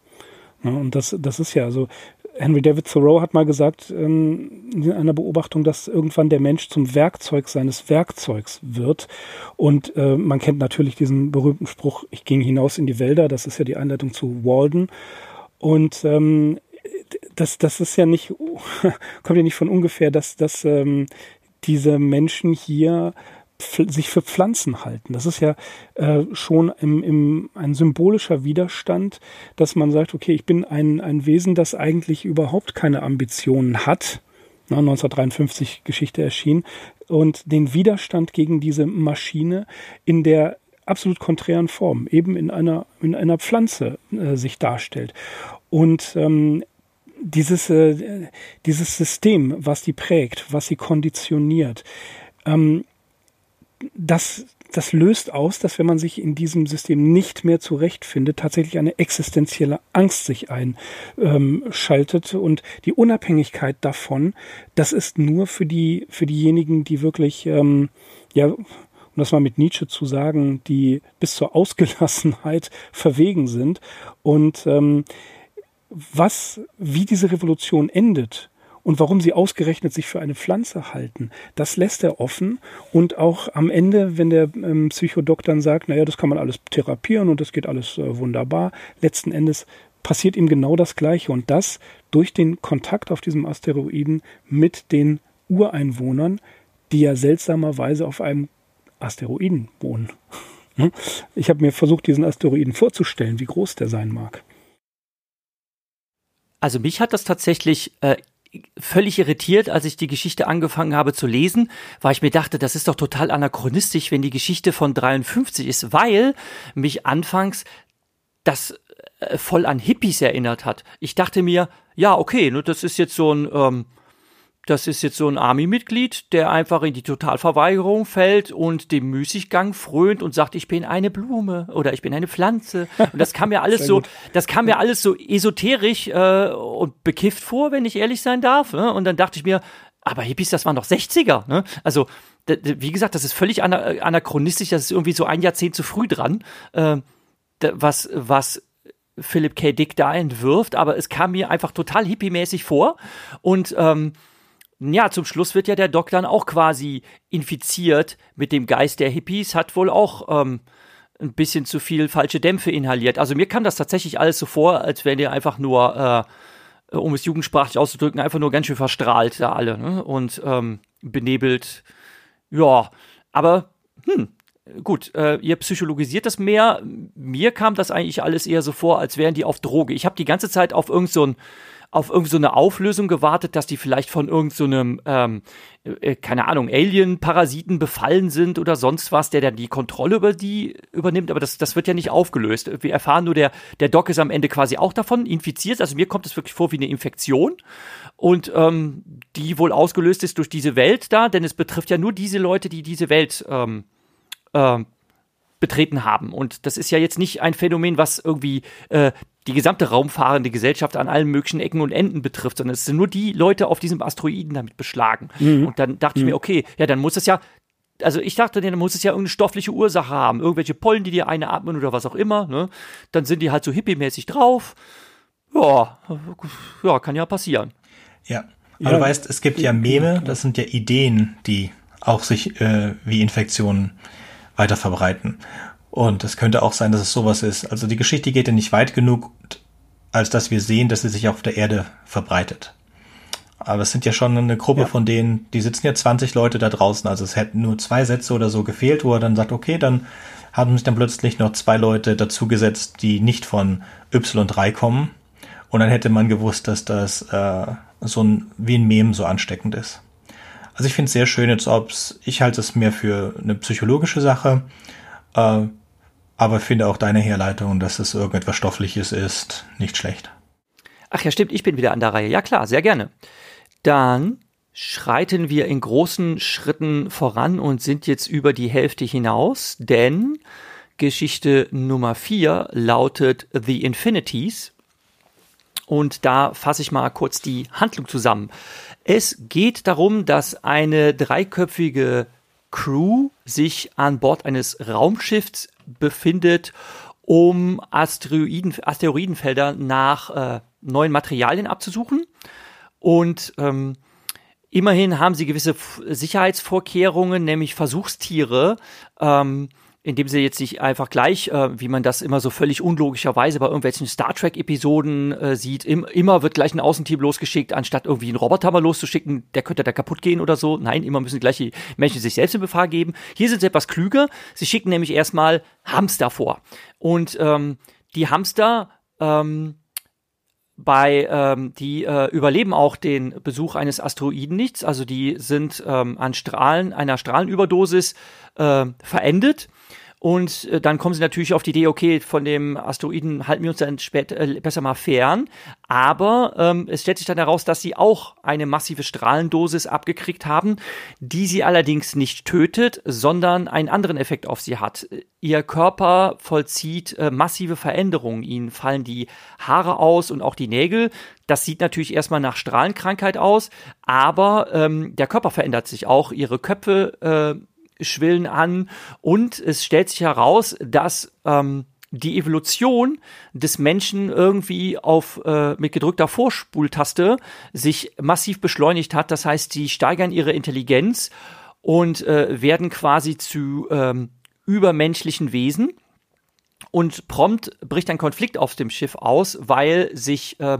Ja, und das, das ist ja, also Henry David Thoreau hat mal gesagt ähm, in einer Beobachtung, dass irgendwann der Mensch zum Werkzeug seines Werkzeugs wird. Und äh, man kennt natürlich diesen berühmten Spruch, ich ging hinaus in die Wälder, das ist ja die Einleitung zu Walden. Und ähm, das, das ist ja nicht, <laughs> kommt ja nicht von ungefähr, dass, dass ähm, diese Menschen hier sich für Pflanzen halten. Das ist ja äh, schon im, im, ein symbolischer Widerstand, dass man sagt, okay, ich bin ein, ein Wesen, das eigentlich überhaupt keine Ambitionen hat. Na, 1953 Geschichte erschien. Und den Widerstand gegen diese Maschine in der absolut konträren Form, eben in einer, in einer Pflanze äh, sich darstellt. Und ähm, dieses, äh, dieses System, was die prägt, was sie konditioniert, ähm, das, das löst aus, dass wenn man sich in diesem System nicht mehr zurechtfindet, tatsächlich eine existenzielle Angst sich einschaltet. Ähm, und die Unabhängigkeit davon, das ist nur für die, für diejenigen, die wirklich, ähm, ja, um das mal mit Nietzsche zu sagen, die bis zur Ausgelassenheit <laughs> verwegen sind. Und ähm, was, wie diese Revolution endet und warum sie ausgerechnet sich für eine Pflanze halten, das lässt er offen. Und auch am Ende, wenn der ähm, Psychodoc dann sagt, naja, das kann man alles therapieren und das geht alles äh, wunderbar, letzten Endes passiert ihm genau das Gleiche. Und das durch den Kontakt auf diesem Asteroiden mit den Ureinwohnern, die ja seltsamerweise auf einem Asteroiden wohnen. <laughs> Ich habe mir versucht, diesen Asteroiden vorzustellen, wie groß der sein mag. Also mich hat das tatsächlich äh, völlig irritiert, als ich die Geschichte angefangen habe zu lesen, weil ich mir dachte, das ist doch total anachronistisch, wenn die Geschichte von 53 ist, weil mich anfangs das äh, voll an Hippies erinnert hat. Ich dachte mir, ja, okay, ne, das ist jetzt so ein ähm, das ist jetzt so ein Army-Mitglied, der einfach in die Totalverweigerung fällt und dem Müßiggang frönt und sagt, ich bin eine Blume oder ich bin eine Pflanze. Und das kam mir <laughs> alles so, gut. das kam mir alles so esoterisch äh, und bekifft vor, wenn ich ehrlich sein darf. Ne? Und dann dachte ich mir, aber Hippies, das waren doch 60er. Ne? Also, wie gesagt, das ist völlig anachronistisch, das ist irgendwie so ein Jahrzehnt zu früh dran, äh, was, was Philip K. Dick da entwirft, aber es kam mir einfach total hippie-mäßig vor und ähm, ja, zum Schluss wird ja der Doc dann auch quasi infiziert mit dem Geist der Hippies, hat wohl auch ähm, ein bisschen zu viel falsche Dämpfe inhaliert. Also mir kam das tatsächlich alles so vor, als wären die einfach nur, äh, um es jugendsprachlich auszudrücken, einfach nur ganz schön verstrahlt da alle ne? und ähm, benebelt. Ja, aber hm, gut, äh, ihr psychologisiert das mehr. Mir kam das eigentlich alles eher so vor, als wären die auf Droge. Ich habe die ganze Zeit auf irgend so auf irgendeine so Auflösung gewartet, dass die vielleicht von irgendeinem, so ähm, äh, keine Ahnung, Alien-Parasiten befallen sind oder sonst was, der dann die Kontrolle über die übernimmt. Aber das, das wird ja nicht aufgelöst. Wir erfahren nur, der, der Doc ist am Ende quasi auch davon infiziert. Also mir kommt es wirklich vor wie eine Infektion. Und ähm, die wohl ausgelöst ist durch diese Welt da, denn es betrifft ja nur diese Leute, die diese Welt ähm, ähm, betreten haben. Und das ist ja jetzt nicht ein Phänomen, was irgendwie äh, die gesamte raumfahrende Gesellschaft an allen möglichen Ecken und Enden betrifft, sondern es sind nur die Leute auf diesem Asteroiden damit beschlagen. Mhm. Und dann dachte mhm. ich mir, okay, ja, dann muss es ja, also ich dachte, dann muss es ja irgendeine stoffliche Ursache haben, irgendwelche Pollen, die dir eine atmen oder was auch immer, ne? Dann sind die halt so hippie-mäßig drauf. Ja, ja, kann ja passieren. Ja, aber ja. du weißt, es gibt ja Meme, das sind ja Ideen, die auch sich äh, wie Infektionen weiter verbreiten. Und es könnte auch sein, dass es sowas ist. Also die Geschichte geht ja nicht weit genug, als dass wir sehen, dass sie sich auf der Erde verbreitet. Aber es sind ja schon eine Gruppe ja. von denen, die sitzen ja 20 Leute da draußen. Also es hätten nur zwei Sätze oder so gefehlt, wo er dann sagt, okay, dann haben sich dann plötzlich noch zwei Leute dazugesetzt, die nicht von Y3 kommen. Und dann hätte man gewusst, dass das äh, so ein, wie ein Mem so ansteckend ist. Also ich finde es sehr schön, jetzt ob's, ich halte es mehr für eine psychologische Sache. Äh, aber finde auch deine Herleitung, dass es irgendetwas Stoffliches ist, nicht schlecht. Ach ja, stimmt, ich bin wieder an der Reihe. Ja klar, sehr gerne. Dann schreiten wir in großen Schritten voran und sind jetzt über die Hälfte hinaus, denn Geschichte Nummer 4 lautet The Infinities. Und da fasse ich mal kurz die Handlung zusammen. Es geht darum, dass eine dreiköpfige Crew sich an Bord eines Raumschiffs befindet, um Asteroiden, Asteroidenfelder nach äh, neuen Materialien abzusuchen. Und ähm, immerhin haben sie gewisse Sicherheitsvorkehrungen, nämlich Versuchstiere ähm, indem sie jetzt nicht einfach gleich, äh, wie man das immer so völlig unlogischerweise bei irgendwelchen Star Trek-Episoden äh, sieht, im, immer wird gleich ein Außenteam losgeschickt, anstatt irgendwie einen Roboter mal loszuschicken, der könnte da kaputt gehen oder so. Nein, immer müssen gleich die Menschen sich selbst in Befahr geben. Hier sind sie etwas klüger. Sie schicken nämlich erstmal Hamster vor. Und ähm, die Hamster ähm, bei ähm, die äh, überleben auch den Besuch eines Asteroiden nichts, also die sind ähm, an Strahlen einer Strahlenüberdosis äh, verendet und äh, dann kommen sie natürlich auf die Idee, okay, von dem Asteroiden halten wir uns dann später äh, besser mal fern. Aber ähm, es stellt sich dann heraus, dass sie auch eine massive Strahlendosis abgekriegt haben, die sie allerdings nicht tötet, sondern einen anderen Effekt auf sie hat. Ihr Körper vollzieht äh, massive Veränderungen. Ihnen fallen die Haare aus und auch die Nägel. Das sieht natürlich erstmal nach Strahlenkrankheit aus, aber ähm, der Körper verändert sich auch. Ihre Köpfe äh, schwillen an und es stellt sich heraus, dass ähm, die Evolution des Menschen irgendwie auf äh, mit gedrückter Vorspultaste sich massiv beschleunigt hat. Das heißt, sie steigern ihre Intelligenz und äh, werden quasi zu ähm, übermenschlichen Wesen. Und prompt bricht ein Konflikt auf dem Schiff aus, weil sich äh,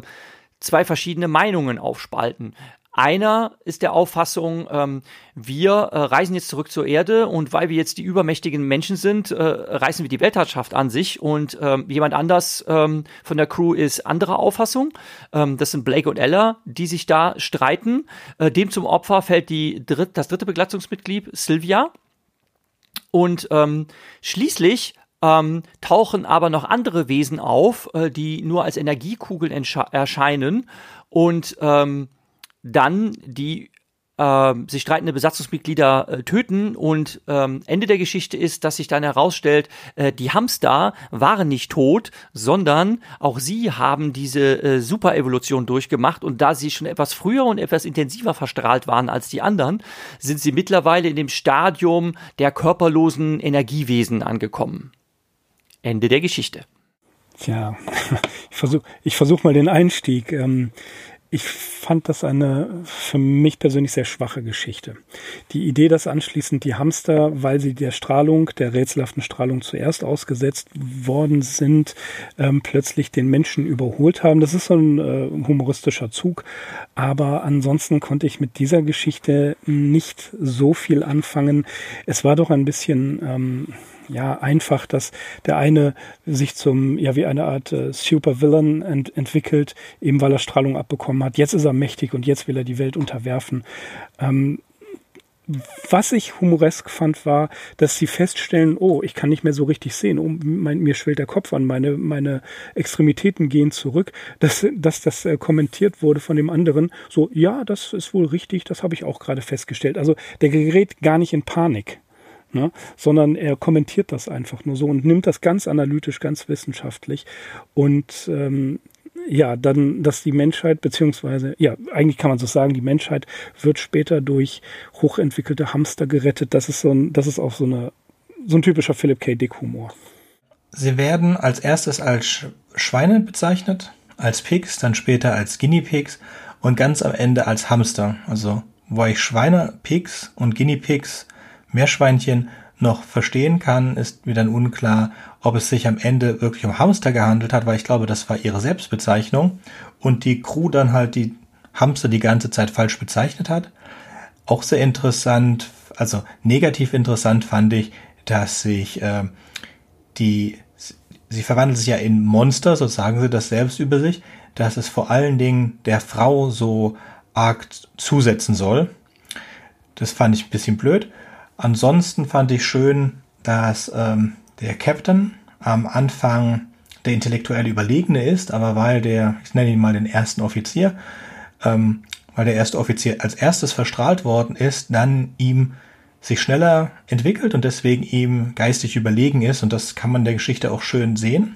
zwei verschiedene Meinungen aufspalten. Einer ist der Auffassung, ähm, wir äh, reisen jetzt zurück zur Erde und weil wir jetzt die übermächtigen Menschen sind, äh, reißen wir die Weltherrschaft an sich und ähm, jemand anders ähm, von der Crew ist anderer Auffassung. Ähm, das sind Blake und Ella, die sich da streiten. Äh, dem zum Opfer fällt die dritt, das dritte Begleitungsmitglied Sylvia. Und ähm, schließlich ähm, tauchen aber noch andere Wesen auf, äh, die nur als Energiekugeln erscheinen und ähm, dann die äh, sich streitende Besatzungsmitglieder äh, töten und ähm, Ende der Geschichte ist, dass sich dann herausstellt, äh, die Hamster waren nicht tot, sondern auch sie haben diese äh, Superevolution durchgemacht und da sie schon etwas früher und etwas intensiver verstrahlt waren als die anderen, sind sie mittlerweile in dem Stadium der körperlosen Energiewesen angekommen. Ende der Geschichte. Tja, <laughs> ich versuche ich versuch mal den Einstieg. Ähm, ich fand das eine für mich persönlich sehr schwache Geschichte. Die Idee, dass anschließend die Hamster, weil sie der Strahlung, der rätselhaften Strahlung zuerst ausgesetzt worden sind, ähm, plötzlich den Menschen überholt haben, das ist so ein äh, humoristischer Zug. Aber ansonsten konnte ich mit dieser Geschichte nicht so viel anfangen. Es war doch ein bisschen ähm, ja einfach, dass der eine sich zum, ja, wie eine Art äh, Supervillain ent entwickelt, eben weil er Strahlung abbekommen hat. Jetzt ist er mächtig und jetzt will er die Welt unterwerfen. Ähm, was ich humoresk fand, war, dass sie feststellen, oh, ich kann nicht mehr so richtig sehen, oh, mein, mir schwillt der Kopf an, meine, meine Extremitäten gehen zurück, dass, dass das äh, kommentiert wurde von dem anderen, so, ja, das ist wohl richtig, das habe ich auch gerade festgestellt. Also der gerät gar nicht in Panik ne? sondern er kommentiert das einfach nur so und nimmt das ganz analytisch, ganz wissenschaftlich und ähm, ja, dann, dass die Menschheit, beziehungsweise, ja, eigentlich kann man so sagen, die Menschheit wird später durch hochentwickelte Hamster gerettet. Das ist so ein, das ist auch so eine, so ein typischer Philip K. Dick Humor. Sie werden als erstes als Schweine bezeichnet, als Pigs, dann später als Guinea Pigs und ganz am Ende als Hamster. Also, wo ich Schweine, Pigs und Guinea Pigs Meerschweinchen noch verstehen kann, ist mir dann unklar, ob es sich am Ende wirklich um Hamster gehandelt hat, weil ich glaube, das war ihre Selbstbezeichnung und die Crew dann halt die Hamster die ganze Zeit falsch bezeichnet hat. Auch sehr interessant, also negativ interessant fand ich, dass sich äh, die, sie verwandelt sich ja in Monster, so sagen sie das selbst über sich, dass es vor allen Dingen der Frau so arg zusetzen soll. Das fand ich ein bisschen blöd. Ansonsten fand ich schön, dass ähm, der Captain am Anfang der intellektuell Überlegene ist, aber weil der, ich nenne ihn mal den ersten Offizier, ähm, weil der erste Offizier als erstes verstrahlt worden ist, dann ihm sich schneller entwickelt und deswegen ihm geistig überlegen ist. Und das kann man der Geschichte auch schön sehen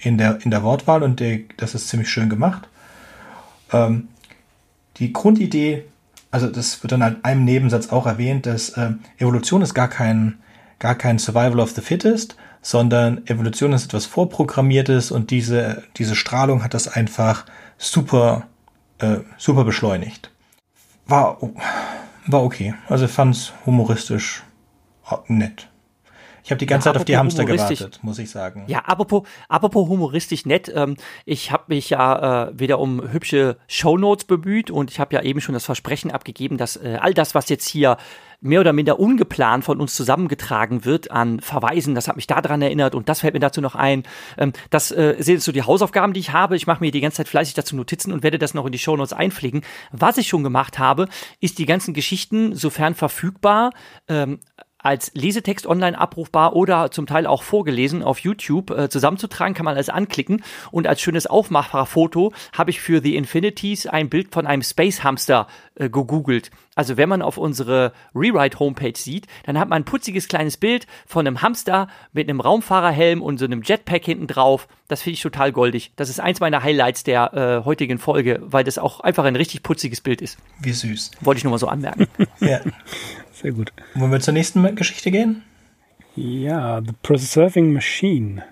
in der, in der Wortwahl und der, das ist ziemlich schön gemacht. Ähm, die Grundidee also das wird dann in einem Nebensatz auch erwähnt, dass äh, Evolution ist gar kein, gar kein Survival of the Fittest, sondern Evolution ist etwas Vorprogrammiertes und diese, diese Strahlung hat das einfach super, äh, super beschleunigt. War, war okay. Also fand's humoristisch äh, nett. Ich habe die ganze ja, Zeit auf die Hamster gewartet, muss ich sagen. Ja, apropos, apropos humoristisch nett. Ähm, ich habe mich ja äh, wieder um hübsche Shownotes bemüht und ich habe ja eben schon das Versprechen abgegeben, dass äh, all das, was jetzt hier mehr oder minder ungeplant von uns zusammengetragen wird an Verweisen. Das hat mich daran erinnert und das fällt mir dazu noch ein. Ähm, das äh, sind so die Hausaufgaben, die ich habe. Ich mache mir die ganze Zeit fleißig dazu Notizen und werde das noch in die Shownotes einpflegen. Was ich schon gemacht habe, ist die ganzen Geschichten, sofern verfügbar, ähm, als Lesetext online abrufbar oder zum Teil auch vorgelesen auf YouTube äh, zusammenzutragen, kann man alles anklicken. Und als schönes Aufmachfoto habe ich für The Infinities ein Bild von einem Space Hamster äh, gegoogelt. Also wenn man auf unsere Rewrite-Homepage sieht, dann hat man ein putziges kleines Bild von einem Hamster mit einem Raumfahrerhelm und so einem Jetpack hinten drauf. Das finde ich total goldig. Das ist eins meiner Highlights der äh, heutigen Folge, weil das auch einfach ein richtig putziges Bild ist. Wie süß. Wollte ich nur mal so anmerken. <laughs> ja. Sehr gut. Wollen wir zur nächsten Geschichte gehen? Ja, The Preserving Machine.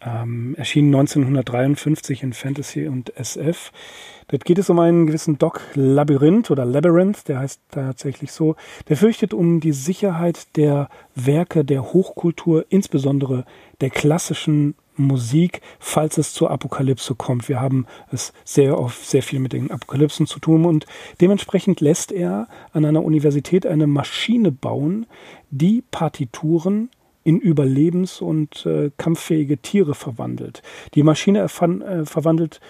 Ähm, erschien 1953 in Fantasy und SF. Dort geht es um einen gewissen Doc Labyrinth oder Labyrinth, der heißt tatsächlich so. Der fürchtet um die Sicherheit der Werke der Hochkultur, insbesondere der klassischen Musik, falls es zur Apokalypse kommt. Wir haben es sehr oft sehr viel mit den Apokalypsen zu tun und dementsprechend lässt er an einer Universität eine Maschine bauen, die Partituren in überlebens- und äh, kampffähige Tiere verwandelt. Die Maschine äh, verwandelt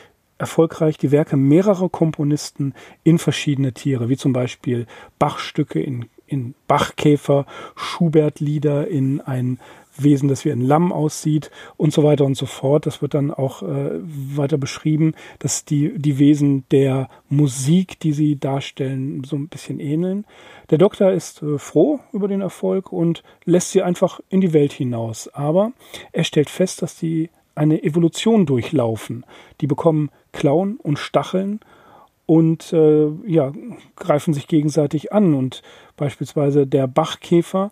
erfolgreich die Werke mehrerer Komponisten in verschiedene Tiere, wie zum Beispiel Bachstücke in, in Bachkäfer, Schubert-Lieder in ein Wesen, das wie ein Lamm aussieht und so weiter und so fort. Das wird dann auch äh, weiter beschrieben, dass die, die Wesen der Musik, die sie darstellen, so ein bisschen ähneln. Der Doktor ist äh, froh über den Erfolg und lässt sie einfach in die Welt hinaus. Aber er stellt fest, dass die eine Evolution durchlaufen. Die bekommen Klauen und Stacheln und äh, ja, greifen sich gegenseitig an. Und beispielsweise der Bachkäfer,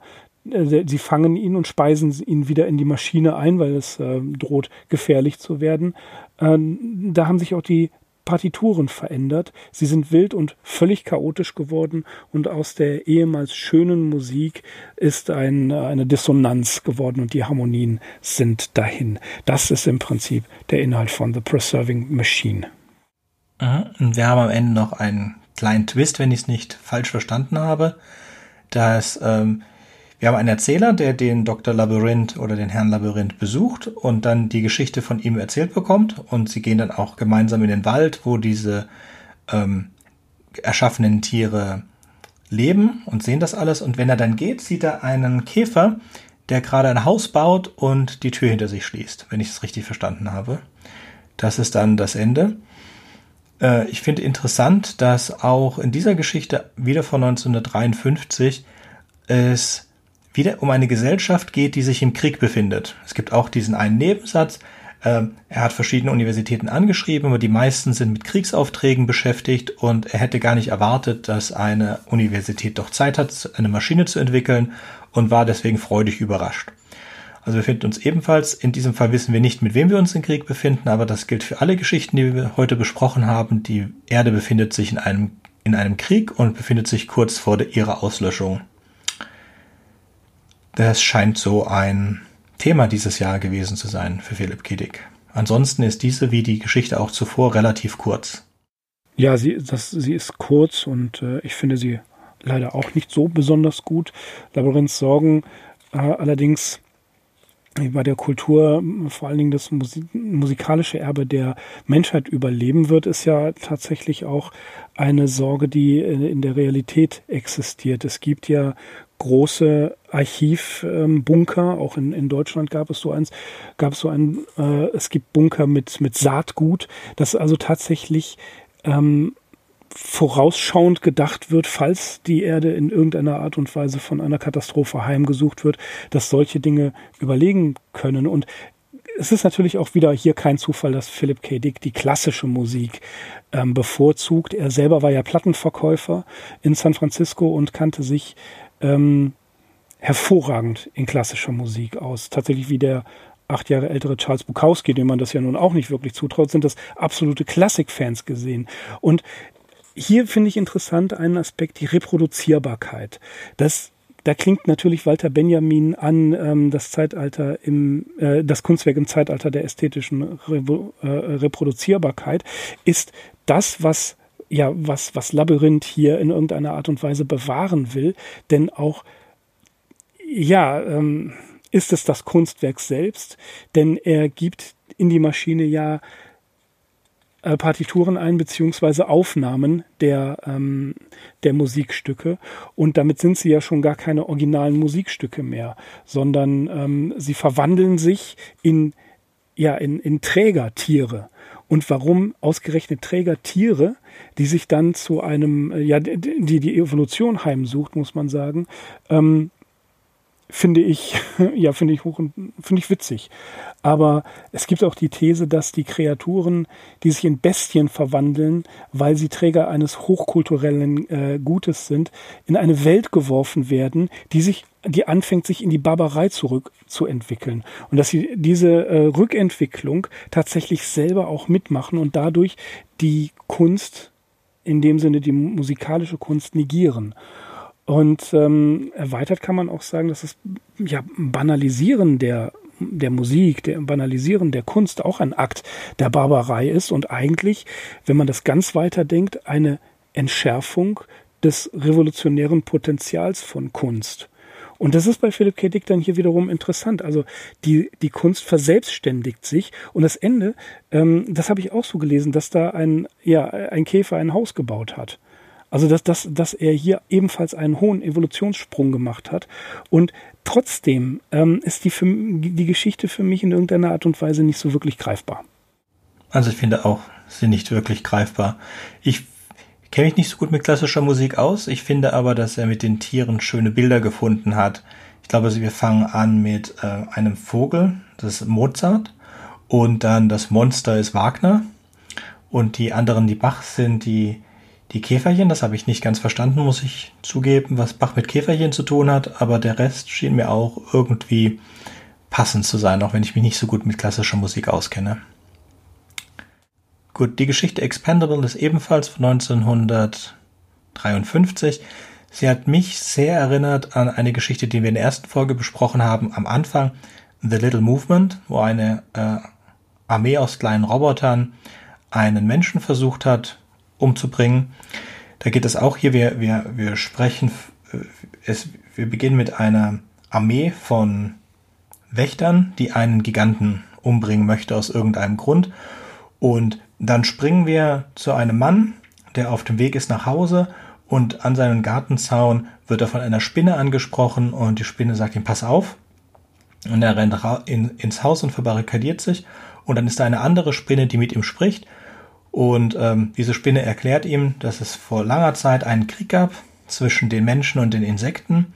äh, sie fangen ihn und speisen ihn wieder in die Maschine ein, weil es äh, droht gefährlich zu werden. Ähm, da haben sich auch die Partituren verändert. Sie sind wild und völlig chaotisch geworden und aus der ehemals schönen Musik ist ein, eine Dissonanz geworden und die Harmonien sind dahin. Das ist im Prinzip der Inhalt von The Preserving Machine. Und wir haben am Ende noch einen kleinen Twist, wenn ich es nicht falsch verstanden habe, dass ähm, wir haben einen Erzähler, der den Dr. Labyrinth oder den Herrn Labyrinth besucht und dann die Geschichte von ihm erzählt bekommt. Und sie gehen dann auch gemeinsam in den Wald, wo diese ähm, erschaffenen Tiere leben und sehen das alles. Und wenn er dann geht, sieht er einen Käfer, der gerade ein Haus baut und die Tür hinter sich schließt, wenn ich es richtig verstanden habe. Das ist dann das Ende. Äh, ich finde interessant, dass auch in dieser Geschichte wieder von 1953 es wieder um eine Gesellschaft geht, die sich im Krieg befindet. Es gibt auch diesen einen Nebensatz. Ähm, er hat verschiedene Universitäten angeschrieben, aber die meisten sind mit Kriegsaufträgen beschäftigt und er hätte gar nicht erwartet, dass eine Universität doch Zeit hat, eine Maschine zu entwickeln und war deswegen freudig überrascht. Also wir finden uns ebenfalls, in diesem Fall wissen wir nicht, mit wem wir uns im Krieg befinden, aber das gilt für alle Geschichten, die wir heute besprochen haben. Die Erde befindet sich in einem, in einem Krieg und befindet sich kurz vor ihrer Auslöschung. Das scheint so ein Thema dieses Jahr gewesen zu sein für Philipp Kiddick. Ansonsten ist diese wie die Geschichte auch zuvor relativ kurz. Ja, sie, das, sie ist kurz und äh, ich finde sie leider auch nicht so besonders gut. Labyrinths Sorgen äh, allerdings bei der Kultur vor allen Dingen das Musik musikalische Erbe der Menschheit überleben wird, ist ja tatsächlich auch eine Sorge, die in der Realität existiert. Es gibt ja große Archivbunker, auch in, in Deutschland gab es so eins, gab es so ein, äh, es gibt Bunker mit, mit Saatgut, das also tatsächlich ähm, vorausschauend gedacht wird, falls die Erde in irgendeiner Art und Weise von einer Katastrophe heimgesucht wird, dass solche Dinge überlegen können. Und es ist natürlich auch wieder hier kein Zufall, dass Philip K. Dick die klassische Musik ähm, bevorzugt. Er selber war ja Plattenverkäufer in San Francisco und kannte sich ähm, hervorragend in klassischer Musik aus. Tatsächlich wie der acht Jahre ältere Charles Bukowski, dem man das ja nun auch nicht wirklich zutraut, sind das absolute Klassikfans gesehen. Und hier finde ich interessant einen Aspekt, die Reproduzierbarkeit. Das da klingt natürlich Walter Benjamin an, ähm, das Zeitalter im, äh, das Kunstwerk im Zeitalter der ästhetischen Re äh, Reproduzierbarkeit ist das, was ja, was, was Labyrinth hier in irgendeiner Art und Weise bewahren will, denn auch, ja, ähm, ist es das Kunstwerk selbst, denn er gibt in die Maschine ja äh, Partituren ein, beziehungsweise Aufnahmen der, ähm, der Musikstücke. Und damit sind sie ja schon gar keine originalen Musikstücke mehr, sondern ähm, sie verwandeln sich in, ja, in, in Trägertiere. Und warum ausgerechnet Trägertiere, die sich dann zu einem, äh, ja, die die Evolution heimsucht, muss man sagen, ähm, finde ich, <laughs> ja, finde ich hoch und finde ich witzig. Aber es gibt auch die These, dass die Kreaturen, die sich in Bestien verwandeln, weil sie Träger eines hochkulturellen äh, Gutes sind, in eine Welt geworfen werden, die sich, die anfängt, sich in die Barbarei zurückzuentwickeln. Und dass sie diese äh, Rückentwicklung tatsächlich selber auch mitmachen und dadurch die Kunst, in dem Sinne die musikalische Kunst negieren. Und ähm, erweitert kann man auch sagen, dass das ja, Banalisieren der, der Musik, der Banalisieren der Kunst auch ein Akt der Barbarei ist und eigentlich, wenn man das ganz weiter denkt, eine Entschärfung des revolutionären Potenzials von Kunst. Und das ist bei Philipp K. Dick dann hier wiederum interessant. Also die, die Kunst verselbstständigt sich und das Ende, ähm, das habe ich auch so gelesen, dass da ein, ja, ein Käfer ein Haus gebaut hat. Also dass, dass, dass er hier ebenfalls einen hohen Evolutionssprung gemacht hat. Und trotzdem ähm, ist die, für, die Geschichte für mich in irgendeiner Art und Weise nicht so wirklich greifbar. Also ich finde auch, sie nicht wirklich greifbar. Ich kenne mich nicht so gut mit klassischer Musik aus. Ich finde aber, dass er mit den Tieren schöne Bilder gefunden hat. Ich glaube, wir fangen an mit äh, einem Vogel, das ist Mozart. Und dann das Monster ist Wagner. Und die anderen, die Bach sind, die die Käferchen, das habe ich nicht ganz verstanden, muss ich zugeben, was Bach mit Käferchen zu tun hat, aber der Rest schien mir auch irgendwie passend zu sein, auch wenn ich mich nicht so gut mit klassischer Musik auskenne. Gut, die Geschichte Expendable ist ebenfalls von 1953. Sie hat mich sehr erinnert an eine Geschichte, die wir in der ersten Folge besprochen haben, am Anfang, The Little Movement, wo eine äh, Armee aus kleinen Robotern einen Menschen versucht hat umzubringen. Da geht es auch hier, wir, wir, wir sprechen, äh, es, wir beginnen mit einer Armee von Wächtern, die einen Giganten umbringen möchte aus irgendeinem Grund. Und dann springen wir zu einem Mann, der auf dem Weg ist nach Hause und an seinem Gartenzaun wird er von einer Spinne angesprochen und die Spinne sagt ihm, pass auf. Und er rennt in, ins Haus und verbarrikadiert sich. Und dann ist da eine andere Spinne, die mit ihm spricht. Und ähm, diese Spinne erklärt ihm, dass es vor langer Zeit einen Krieg gab zwischen den Menschen und den Insekten.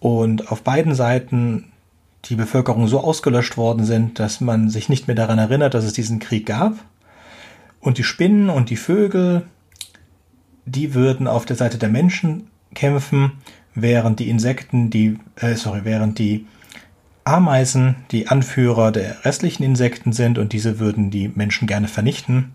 Und auf beiden Seiten die Bevölkerung so ausgelöscht worden sind, dass man sich nicht mehr daran erinnert, dass es diesen Krieg gab. Und die Spinnen und die Vögel die würden auf der Seite der Menschen kämpfen, während die Insekten, die, äh, sorry, während die Ameisen die Anführer der restlichen Insekten sind und diese würden die Menschen gerne vernichten.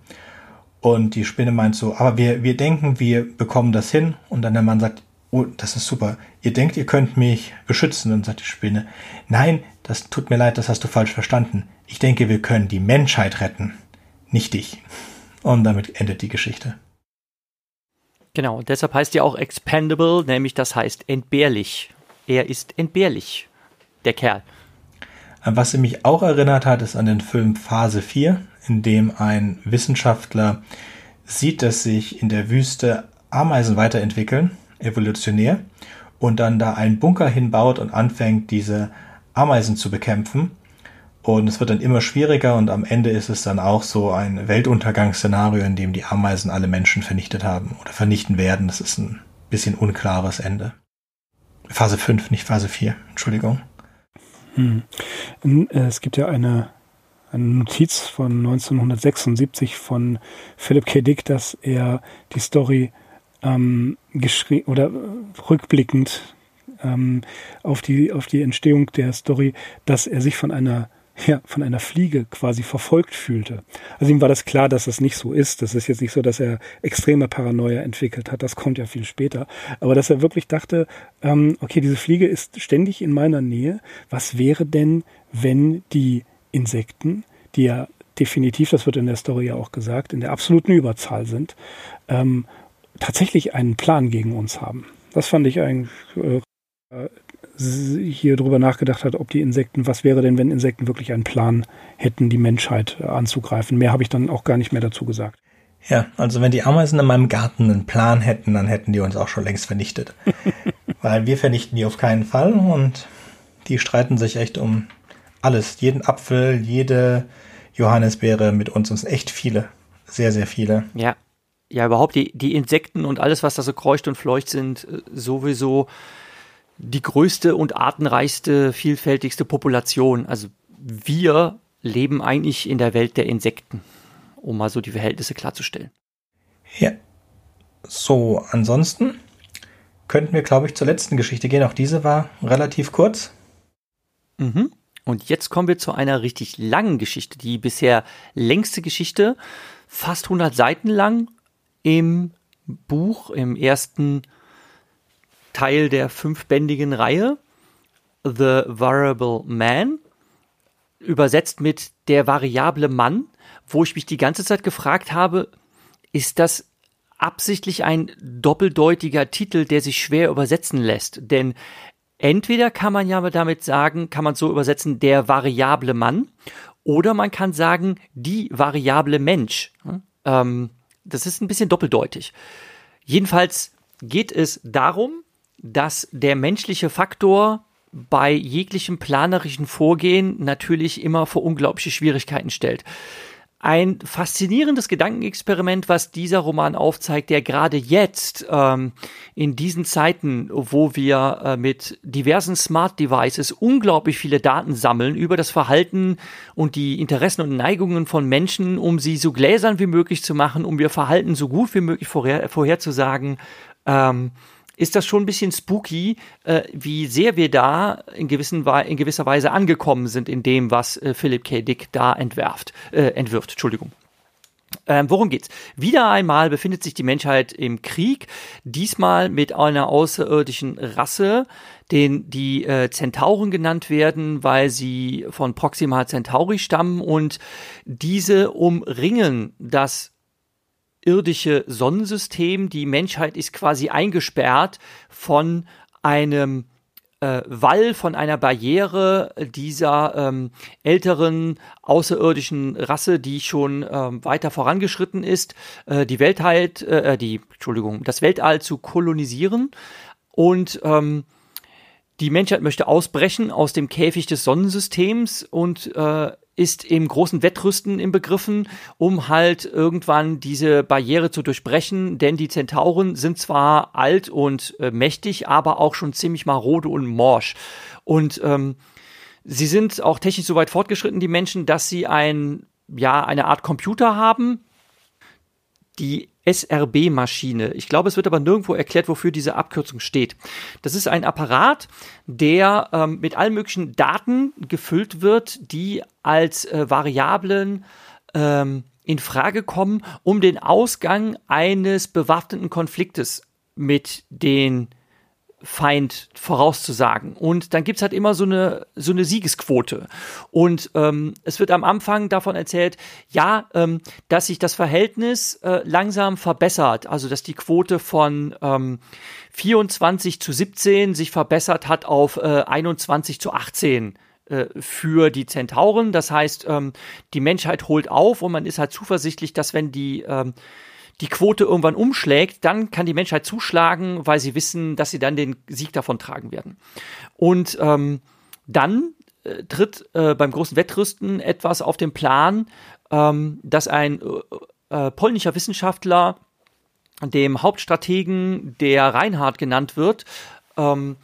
Und die Spinne meint so, aber wir, wir denken, wir bekommen das hin. Und dann der Mann sagt, oh, das ist super. Ihr denkt, ihr könnt mich beschützen. Und sagt die Spinne, nein, das tut mir leid, das hast du falsch verstanden. Ich denke, wir können die Menschheit retten, nicht dich. Und damit endet die Geschichte. Genau, deshalb heißt ja auch expendable, nämlich das heißt entbehrlich. Er ist entbehrlich, der Kerl. An was sie mich auch erinnert hat, ist an den Film Phase 4, in dem ein Wissenschaftler sieht, dass sich in der Wüste Ameisen weiterentwickeln, evolutionär, und dann da einen Bunker hinbaut und anfängt, diese Ameisen zu bekämpfen. Und es wird dann immer schwieriger und am Ende ist es dann auch so ein Weltuntergangsszenario, in dem die Ameisen alle Menschen vernichtet haben oder vernichten werden. Das ist ein bisschen unklares Ende. Phase 5, nicht Phase 4, Entschuldigung. Hm. Äh, es gibt ja eine, eine Notiz von 1976 von Philip K. Dick, dass er die Story ähm, geschrieben oder rückblickend ähm, auf die auf die Entstehung der Story, dass er sich von einer <laughs> ja, von einer Fliege quasi verfolgt fühlte. Also ihm war das klar, dass das nicht so ist. Das ist jetzt nicht so, dass er extreme Paranoia entwickelt hat. Das kommt ja viel später. Aber dass er wirklich dachte, ähm, okay, diese Fliege ist ständig in meiner Nähe. Was wäre denn, wenn die Insekten, die ja definitiv, das wird in der Story ja auch gesagt, in der absoluten Überzahl sind, ähm, tatsächlich einen Plan gegen uns haben? Das fand ich eigentlich äh, hier drüber nachgedacht hat, ob die Insekten, was wäre denn, wenn Insekten wirklich einen Plan hätten, die Menschheit äh, anzugreifen. Mehr habe ich dann auch gar nicht mehr dazu gesagt. Ja, also wenn die Ameisen in meinem Garten einen Plan hätten, dann hätten die uns auch schon längst vernichtet. <laughs> Weil wir vernichten die auf keinen Fall und die streiten sich echt um alles. Jeden Apfel, jede Johannisbeere mit uns. Und es sind echt viele. Sehr, sehr viele. Ja. Ja, überhaupt die, die Insekten und alles, was da so kreucht und fleucht, sind äh, sowieso die größte und artenreichste, vielfältigste Population. Also wir leben eigentlich in der Welt der Insekten, um mal so die Verhältnisse klarzustellen. Ja. So, ansonsten könnten wir, glaube ich, zur letzten Geschichte gehen. Auch diese war relativ kurz. Mhm. Und jetzt kommen wir zu einer richtig langen Geschichte, die bisher längste Geschichte, fast 100 Seiten lang im Buch, im ersten Teil der fünfbändigen Reihe, The Variable Man, übersetzt mit Der variable Mann, wo ich mich die ganze Zeit gefragt habe, ist das absichtlich ein doppeldeutiger Titel, der sich schwer übersetzen lässt? Denn entweder kann man ja damit sagen, kann man so übersetzen, der variable Mann, oder man kann sagen, die variable Mensch. Ähm, das ist ein bisschen doppeldeutig. Jedenfalls geht es darum, dass der menschliche Faktor bei jeglichem planerischen Vorgehen natürlich immer vor unglaubliche Schwierigkeiten stellt. Ein faszinierendes Gedankenexperiment, was dieser Roman aufzeigt, der gerade jetzt ähm, in diesen Zeiten, wo wir äh, mit diversen Smart Devices unglaublich viele Daten sammeln über das Verhalten und die Interessen und Neigungen von Menschen, um sie so gläsern wie möglich zu machen, um ihr Verhalten so gut wie möglich vorher, vorherzusagen, ähm, ist das schon ein bisschen spooky, äh, wie sehr wir da in, gewissen, in gewisser Weise angekommen sind in dem, was äh, Philip K. Dick da entwerft, äh, entwirft. Entschuldigung. Ähm, worum geht's? Wieder einmal befindet sich die Menschheit im Krieg, diesmal mit einer außerirdischen Rasse, den die äh, Zentauren genannt werden, weil sie von Proxima Centauri stammen und diese umringen das irdische Sonnensystem. Die Menschheit ist quasi eingesperrt von einem äh, Wall von einer Barriere dieser ähm, älteren außerirdischen Rasse, die schon ähm, weiter vorangeschritten ist, äh, die Weltheit, äh, die Entschuldigung, das Weltall zu kolonisieren und ähm, die Menschheit möchte ausbrechen aus dem Käfig des Sonnensystems und äh, ist im großen Wettrüsten im Begriffen, um halt irgendwann diese Barriere zu durchbrechen, denn die Zentauren sind zwar alt und äh, mächtig, aber auch schon ziemlich marode und morsch. Und ähm, sie sind auch technisch so weit fortgeschritten, die Menschen, dass sie ein, ja, eine Art Computer haben, die SRB-Maschine. Ich glaube, es wird aber nirgendwo erklärt, wofür diese Abkürzung steht. Das ist ein Apparat, der ähm, mit allen möglichen Daten gefüllt wird, die als äh, Variablen ähm, in Frage kommen, um den Ausgang eines bewaffneten Konfliktes mit den Feind vorauszusagen. Und dann gibt's halt immer so eine, so eine Siegesquote. Und ähm, es wird am Anfang davon erzählt, ja, ähm, dass sich das Verhältnis äh, langsam verbessert. Also dass die Quote von ähm, 24 zu 17 sich verbessert hat auf äh, 21 zu 18 äh, für die Zentauren. Das heißt, ähm, die Menschheit holt auf und man ist halt zuversichtlich, dass wenn die ähm, die Quote irgendwann umschlägt, dann kann die Menschheit zuschlagen, weil sie wissen, dass sie dann den Sieg davon tragen werden. Und ähm, dann äh, tritt äh, beim großen Wettrüsten etwas auf den Plan, ähm, dass ein äh, äh polnischer Wissenschaftler dem Hauptstrategen, der Reinhard genannt wird, ähm,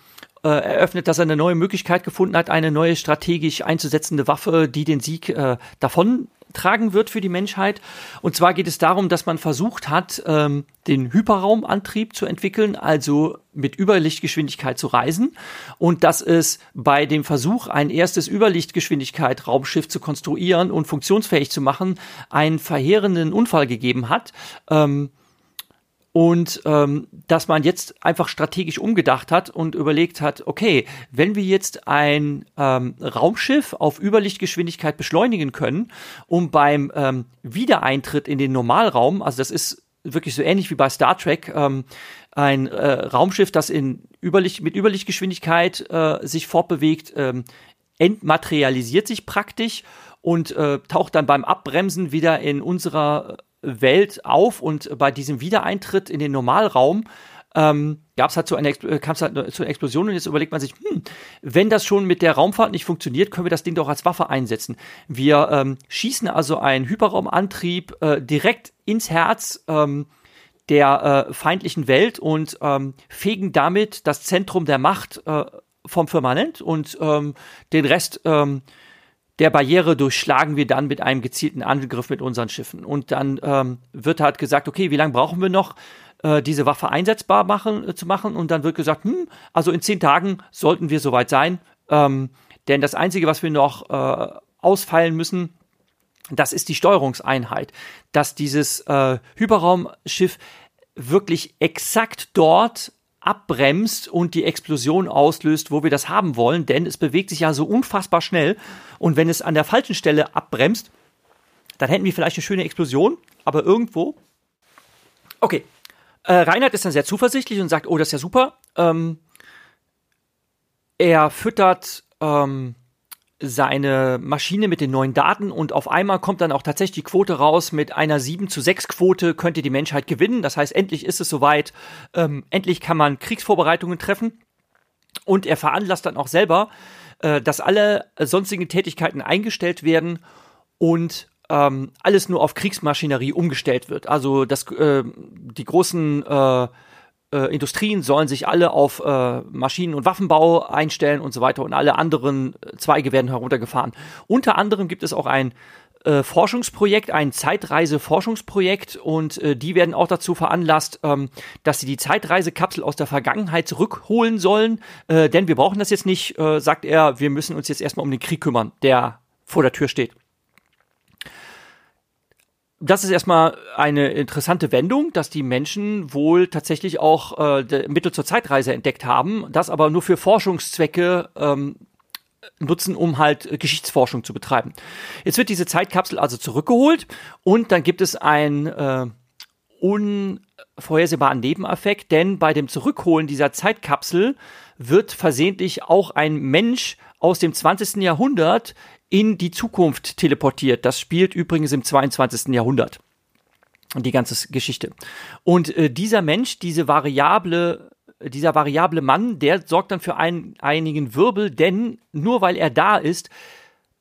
äh, eröffnet, dass er eine neue Möglichkeit gefunden hat, eine neue strategisch einzusetzende Waffe, die den Sieg äh, davon tragen wird für die Menschheit. Und zwar geht es darum, dass man versucht hat, ähm, den Hyperraumantrieb zu entwickeln, also mit Überlichtgeschwindigkeit zu reisen. Und dass es bei dem Versuch, ein erstes Überlichtgeschwindigkeit Raumschiff zu konstruieren und funktionsfähig zu machen, einen verheerenden Unfall gegeben hat. Ähm, und ähm, dass man jetzt einfach strategisch umgedacht hat und überlegt hat, okay, wenn wir jetzt ein ähm, Raumschiff auf Überlichtgeschwindigkeit beschleunigen können, um beim ähm, Wiedereintritt in den Normalraum, also das ist wirklich so ähnlich wie bei Star Trek, ähm, ein äh, Raumschiff, das in Überlicht, mit Überlichtgeschwindigkeit äh, sich fortbewegt, ähm, entmaterialisiert sich praktisch und äh, taucht dann beim Abbremsen wieder in unserer Welt auf und bei diesem Wiedereintritt in den Normalraum ähm, gab es halt so eine, äh, kam es halt zu einer Explosion und jetzt überlegt man sich, hm, wenn das schon mit der Raumfahrt nicht funktioniert, können wir das Ding doch als Waffe einsetzen. Wir ähm, schießen also einen Hyperraumantrieb äh, direkt ins Herz ähm, der äh, feindlichen Welt und ähm, fegen damit das Zentrum der Macht äh, vom Firmament und ähm, den Rest ähm, der Barriere durchschlagen wir dann mit einem gezielten Angriff mit unseren Schiffen. Und dann ähm, wird halt gesagt, okay, wie lange brauchen wir noch, äh, diese Waffe einsetzbar machen, äh, zu machen? Und dann wird gesagt, hm, also in zehn Tagen sollten wir soweit sein. Ähm, denn das Einzige, was wir noch äh, ausfeilen müssen, das ist die Steuerungseinheit, dass dieses äh, Hyperraumschiff wirklich exakt dort abbremst und die Explosion auslöst, wo wir das haben wollen, denn es bewegt sich ja so unfassbar schnell und wenn es an der falschen Stelle abbremst, dann hätten wir vielleicht eine schöne Explosion, aber irgendwo. Okay. Äh, Reinhard ist dann sehr zuversichtlich und sagt, oh, das ist ja super. Ähm, er füttert ähm, seine Maschine mit den neuen Daten und auf einmal kommt dann auch tatsächlich die Quote raus mit einer 7 zu 6 Quote könnte die Menschheit gewinnen. Das heißt, endlich ist es soweit, ähm, endlich kann man Kriegsvorbereitungen treffen und er veranlasst dann auch selber, äh, dass alle sonstigen Tätigkeiten eingestellt werden und ähm, alles nur auf Kriegsmaschinerie umgestellt wird. Also das, äh, die großen äh, äh, Industrien sollen sich alle auf äh, Maschinen- und Waffenbau einstellen und so weiter und alle anderen Zweige werden heruntergefahren. Unter anderem gibt es auch ein äh, Forschungsprojekt, ein Zeitreise-Forschungsprojekt und äh, die werden auch dazu veranlasst, ähm, dass sie die Zeitreisekapsel aus der Vergangenheit zurückholen sollen, äh, denn wir brauchen das jetzt nicht, äh, sagt er, wir müssen uns jetzt erstmal um den Krieg kümmern, der vor der Tür steht. Das ist erstmal eine interessante Wendung, dass die Menschen wohl tatsächlich auch äh, Mittel zur Zeitreise entdeckt haben, das aber nur für Forschungszwecke ähm, nutzen, um halt Geschichtsforschung zu betreiben. Jetzt wird diese Zeitkapsel also zurückgeholt und dann gibt es ein äh, unvorhersehbaren Nebeneffekt, denn bei dem Zurückholen dieser Zeitkapsel wird versehentlich auch ein Mensch aus dem 20. Jahrhundert in die Zukunft teleportiert. Das spielt übrigens im 22. Jahrhundert. Die ganze Geschichte. Und äh, dieser Mensch, diese variable, dieser variable Mann, der sorgt dann für einen, einigen Wirbel, denn nur weil er da ist,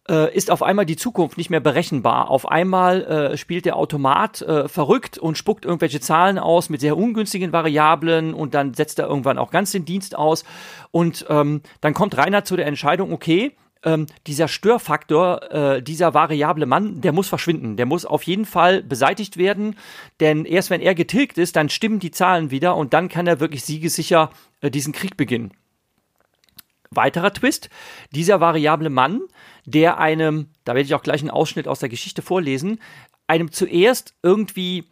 äh, ist auf einmal die Zukunft nicht mehr berechenbar. Auf einmal äh, spielt der Automat äh, verrückt und spuckt irgendwelche Zahlen aus mit sehr ungünstigen Variablen und dann setzt er irgendwann auch ganz den Dienst aus. Und ähm, dann kommt Rainer zu der Entscheidung, okay, ähm, dieser Störfaktor, äh, dieser variable Mann, der muss verschwinden. Der muss auf jeden Fall beseitigt werden, denn erst wenn er getilgt ist, dann stimmen die Zahlen wieder und dann kann er wirklich siegessicher äh, diesen Krieg beginnen. Weiterer Twist, dieser variable Mann, der einem, da werde ich auch gleich einen Ausschnitt aus der Geschichte vorlesen, einem zuerst irgendwie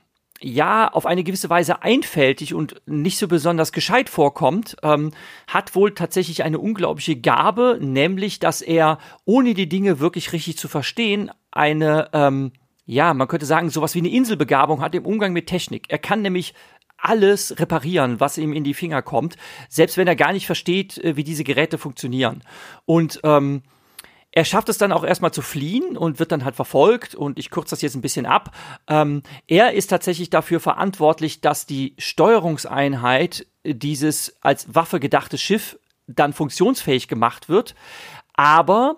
ja auf eine gewisse Weise einfältig und nicht so besonders gescheit vorkommt, ähm, hat wohl tatsächlich eine unglaubliche Gabe, nämlich dass er, ohne die Dinge wirklich richtig zu verstehen, eine, ähm, ja, man könnte sagen, sowas wie eine Inselbegabung hat im Umgang mit Technik. Er kann nämlich alles reparieren, was ihm in die Finger kommt, selbst wenn er gar nicht versteht, äh, wie diese Geräte funktionieren. Und ähm, er schafft es dann auch erstmal zu fliehen und wird dann halt verfolgt und ich kürze das jetzt ein bisschen ab. Ähm, er ist tatsächlich dafür verantwortlich, dass die Steuerungseinheit dieses als Waffe gedachte Schiff dann funktionsfähig gemacht wird. Aber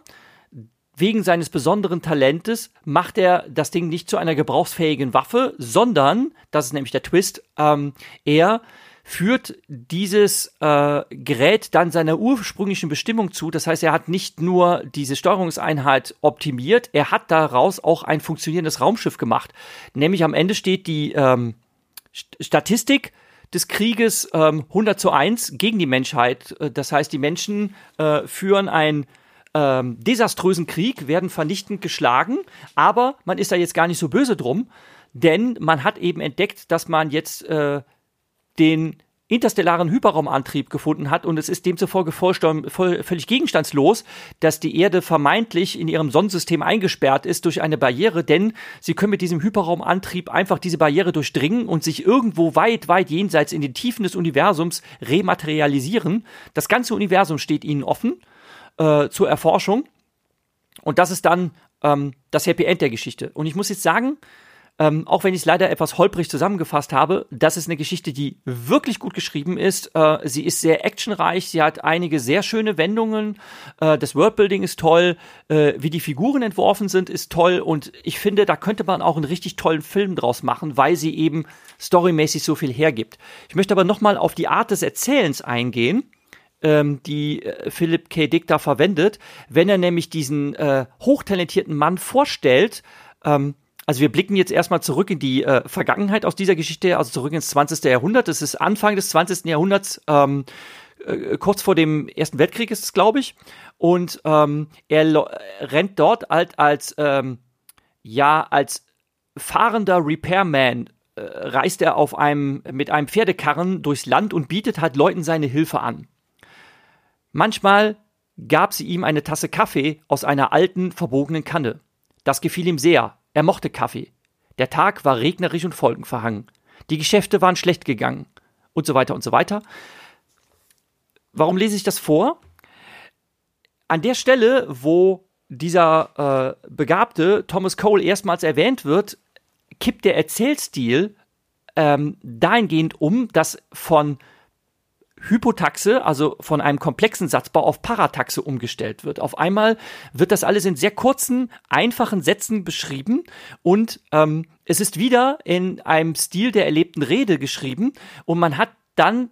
wegen seines besonderen Talentes macht er das Ding nicht zu einer gebrauchsfähigen Waffe, sondern, das ist nämlich der Twist, ähm, er führt dieses äh, Gerät dann seiner ursprünglichen Bestimmung zu. Das heißt, er hat nicht nur diese Steuerungseinheit optimiert, er hat daraus auch ein funktionierendes Raumschiff gemacht. Nämlich am Ende steht die ähm, Statistik des Krieges ähm, 100 zu 1 gegen die Menschheit. Äh, das heißt, die Menschen äh, führen einen ähm, desaströsen Krieg, werden vernichtend geschlagen, aber man ist da jetzt gar nicht so böse drum, denn man hat eben entdeckt, dass man jetzt äh, den interstellaren Hyperraumantrieb gefunden hat und es ist demzufolge völlig gegenstandslos, dass die Erde vermeintlich in ihrem Sonnensystem eingesperrt ist durch eine Barriere, denn sie können mit diesem Hyperraumantrieb einfach diese Barriere durchdringen und sich irgendwo weit, weit jenseits in den Tiefen des Universums rematerialisieren. Das ganze Universum steht ihnen offen äh, zur Erforschung und das ist dann ähm, das Happy End der Geschichte. Und ich muss jetzt sagen, ähm, auch wenn ich es leider etwas holprig zusammengefasst habe, das ist eine Geschichte, die wirklich gut geschrieben ist. Äh, sie ist sehr actionreich, sie hat einige sehr schöne Wendungen. Äh, das Worldbuilding ist toll, äh, wie die Figuren entworfen sind, ist toll. Und ich finde, da könnte man auch einen richtig tollen Film draus machen, weil sie eben storymäßig so viel hergibt. Ich möchte aber nochmal auf die Art des Erzählens eingehen ähm, die äh, Philip K. Dick da verwendet, wenn er nämlich diesen äh, hochtalentierten Mann vorstellt, ähm, also wir blicken jetzt erstmal zurück in die äh, Vergangenheit aus dieser Geschichte, also zurück ins 20. Jahrhundert. Das ist Anfang des 20. Jahrhunderts, ähm, äh, kurz vor dem Ersten Weltkrieg ist es, glaube ich. Und ähm, er rennt dort halt als, ähm, ja, als fahrender Repairman äh, reist er auf einem, mit einem Pferdekarren durchs Land und bietet halt Leuten seine Hilfe an. Manchmal gab sie ihm eine Tasse Kaffee aus einer alten, verbogenen Kanne. Das gefiel ihm sehr, er mochte Kaffee. Der Tag war regnerisch und folgenverhangen. Die Geschäfte waren schlecht gegangen. Und so weiter und so weiter. Warum lese ich das vor? An der Stelle, wo dieser äh, begabte Thomas Cole erstmals erwähnt wird, kippt der Erzählstil ähm, dahingehend um, dass von Hypotaxe, also von einem komplexen Satzbau auf Parataxe umgestellt wird. Auf einmal wird das alles in sehr kurzen, einfachen Sätzen beschrieben und ähm, es ist wieder in einem Stil der erlebten Rede geschrieben und man hat dann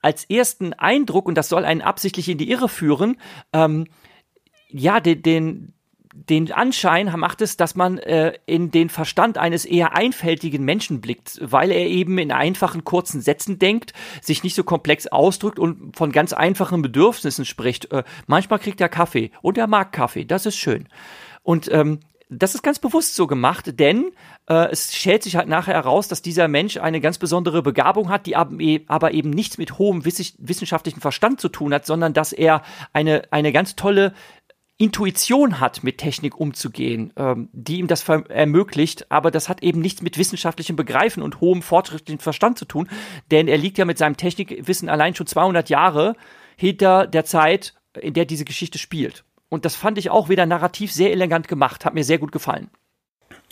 als ersten Eindruck, und das soll einen absichtlich in die Irre führen, ähm, ja, den, den, den Anschein macht es, dass man äh, in den Verstand eines eher einfältigen Menschen blickt, weil er eben in einfachen, kurzen Sätzen denkt, sich nicht so komplex ausdrückt und von ganz einfachen Bedürfnissen spricht. Äh, manchmal kriegt er Kaffee und er mag Kaffee, das ist schön. Und ähm, das ist ganz bewusst so gemacht, denn Äh, es stellt sich halt nachher heraus, dass dieser Mensch eine ganz besondere Begabung hat, die e-, aber eben nichts mit hohem wissenschaftlichen Verstand zu tun hat, sondern dass er eine, eine ganz tolle Intuition hat, mit Technik umzugehen, ähm, die ihm das ermöglicht, aber das hat eben nichts mit wissenschaftlichem Begreifen und hohem fortschrittlichen Verstand zu tun, denn er liegt ja mit seinem Technikwissen allein schon 200 Jahre hinter der Zeit, in der diese Geschichte spielt. Und das fand ich auch wieder narrativ sehr elegant gemacht, hat mir sehr gut gefallen.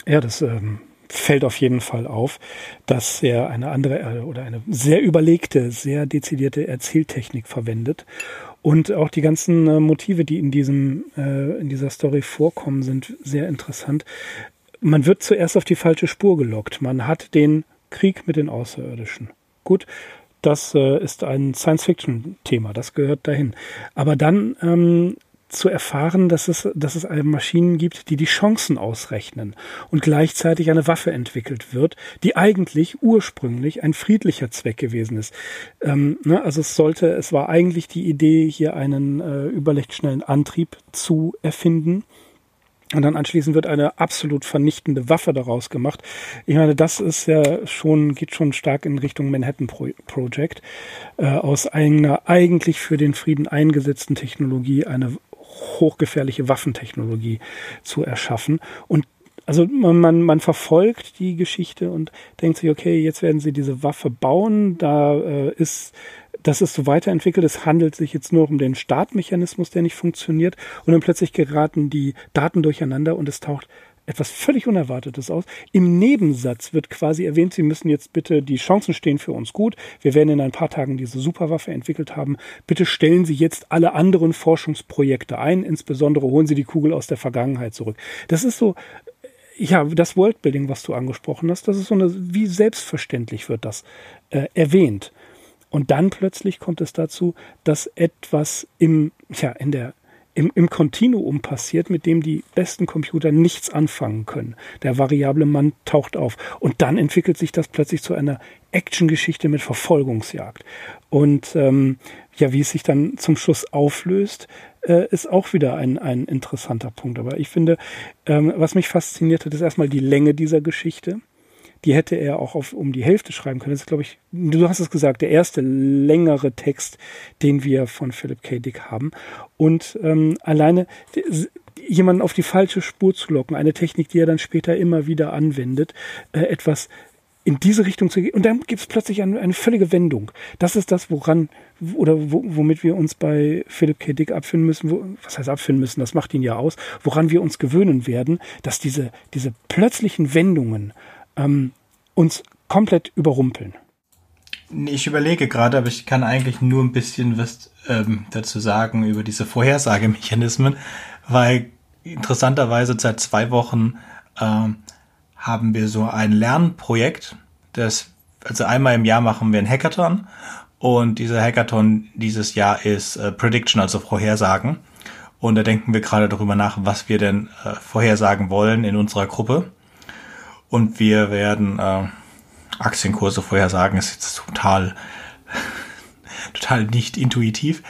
Ja, das ähm, fällt auf jeden Fall auf, dass er eine andere äh, oder eine sehr überlegte, sehr dezidierte Erzähltechnik verwendet und auch die ganzen äh, Motive, die in diesem, äh, in dieser Story vorkommen, sind sehr interessant. Man wird zuerst auf die falsche Spur gelockt. Man hat den Krieg mit den Außerirdischen. Gut, das äh, ist ein Science-Fiction-Thema, das gehört dahin. Aber dann ähm, zu erfahren, dass es, dass es Maschinen gibt, die die Chancen ausrechnen und gleichzeitig eine Waffe entwickelt wird, die eigentlich ursprünglich ein friedlicher Zweck gewesen ist. Ähm, ne, also es sollte, es war eigentlich die Idee, hier einen äh, überlichtschnellen Antrieb zu erfinden. Und dann anschließend wird eine absolut vernichtende Waffe daraus gemacht. Ich meine, das ist ja schon, geht schon stark in Richtung Manhattan Project. Äh, aus einer eigentlich für den Frieden eingesetzten Technologie eine hochgefährliche Waffentechnologie zu erschaffen. Und also man, man, man verfolgt die Geschichte und denkt sich, okay, jetzt werden sie diese Waffe bauen, da äh, ist das ist so weiterentwickelt. Es handelt sich jetzt nur um den Startmechanismus, der nicht funktioniert. Und dann plötzlich geraten die Daten durcheinander und es taucht etwas völlig Unerwartetes aus. Im Nebensatz wird quasi erwähnt, Sie müssen jetzt bitte, die Chancen stehen für uns gut. Wir werden in ein paar Tagen diese Superwaffe entwickelt haben. Bitte stellen Sie jetzt alle anderen Forschungsprojekte ein. Insbesondere holen Sie die Kugel aus der Vergangenheit zurück. Das ist so, ja, das Worldbuilding, was du angesprochen hast, das ist so eine, wie selbstverständlich wird das äh, erwähnt. Und dann plötzlich kommt es dazu, dass etwas im, ja, in der im, im Kontinuum passiert, mit dem die besten Computer nichts anfangen können. Der variable Mann taucht auf. Und dann entwickelt sich das plötzlich zu einer Actiongeschichte mit Verfolgungsjagd. Und ähm, ja, wie es sich dann zum Schluss auflöst, äh, ist auch wieder ein, ein interessanter Punkt. Aber ich finde, ähm, was mich fasziniert hat, ist erstmal die Länge dieser Geschichte die hätte er auch auf, um die Hälfte schreiben können. Das ist, glaube ich, du hast es gesagt, der erste längere Text, den wir von Philip K. Dick haben. Und ähm, alleine jemanden auf die falsche Spur zu locken, eine Technik, die er dann später immer wieder anwendet, äh, etwas in diese Richtung zu gehen. Und dann gibt es plötzlich eine, eine, völlige Wendung. Das ist das, woran oder wo, womit wir uns bei Philip K. Dick abfinden müssen. Wo, was heißt abfinden müssen? Das macht ihn ja aus. Woran wir uns gewöhnen werden, dass diese, diese plötzlichen Wendungen ähm, uns komplett überrumpeln. Ich überlege gerade, aber ich kann eigentlich nur ein bisschen was ähm, dazu sagen über diese Vorhersagemechanismen, weil interessanterweise seit zwei Wochen ähm, haben wir so ein Lernprojekt, das also einmal im Jahr machen wir ein Hackathon und dieser Hackathon dieses Jahr ist äh, Prediction, also Vorhersagen. Und da denken wir gerade darüber nach, was wir denn äh, vorhersagen wollen in unserer Gruppe. Und wir werden äh, Aktienkurse vorhersagen, ist jetzt total, <laughs> total nicht intuitiv.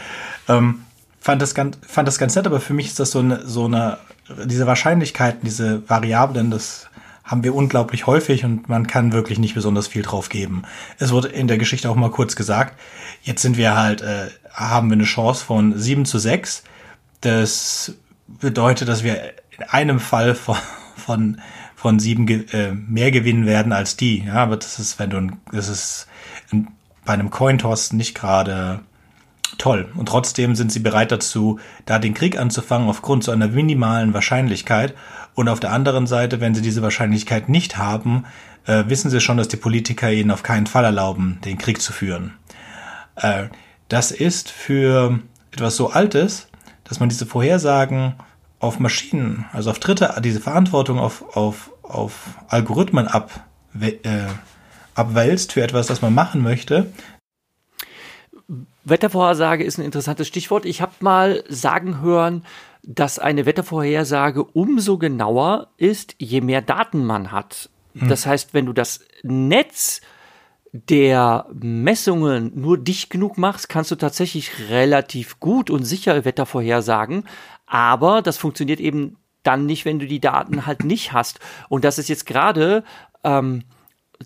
Ähm, fand das ganz, fand das ganz nett, aber für mich ist das so eine, so eine, diese Wahrscheinlichkeiten, diese Variablen, das haben wir unglaublich häufig und man kann wirklich nicht besonders viel drauf geben. Es wurde in der Geschichte auch mal kurz gesagt, jetzt sind wir halt, äh, haben wir eine Chance von 7 zu 6. Das bedeutet, dass wir in einem Fall von, von von sieben äh, mehr gewinnen werden als die. Ja, aber das ist, wenn du, das ist bei einem Cointoss nicht gerade toll. Und trotzdem sind sie bereit dazu, da den Krieg anzufangen aufgrund so einer minimalen Wahrscheinlichkeit. Und auf der anderen Seite, wenn sie diese Wahrscheinlichkeit nicht haben, äh, wissen sie schon, dass die Politiker ihnen auf keinen Fall erlauben, den Krieg zu führen. Äh, das ist für etwas so Altes, dass man diese Vorhersagen auf Maschinen, also auf Dritte, diese Verantwortung auf, auf, auf Algorithmen ab, äh, abwälzt für etwas, das man machen möchte. Wettervorhersage ist ein interessantes Stichwort. Ich habe mal sagen hören, dass eine Wettervorhersage umso genauer ist, je mehr Daten man hat. Hm. Das heißt, wenn du das Netz der Messungen nur dicht genug machst, kannst du tatsächlich relativ gut und sicher Wetter vorhersagen. Aber das funktioniert eben dann nicht, wenn du die Daten halt nicht hast. Und das ist jetzt gerade ähm,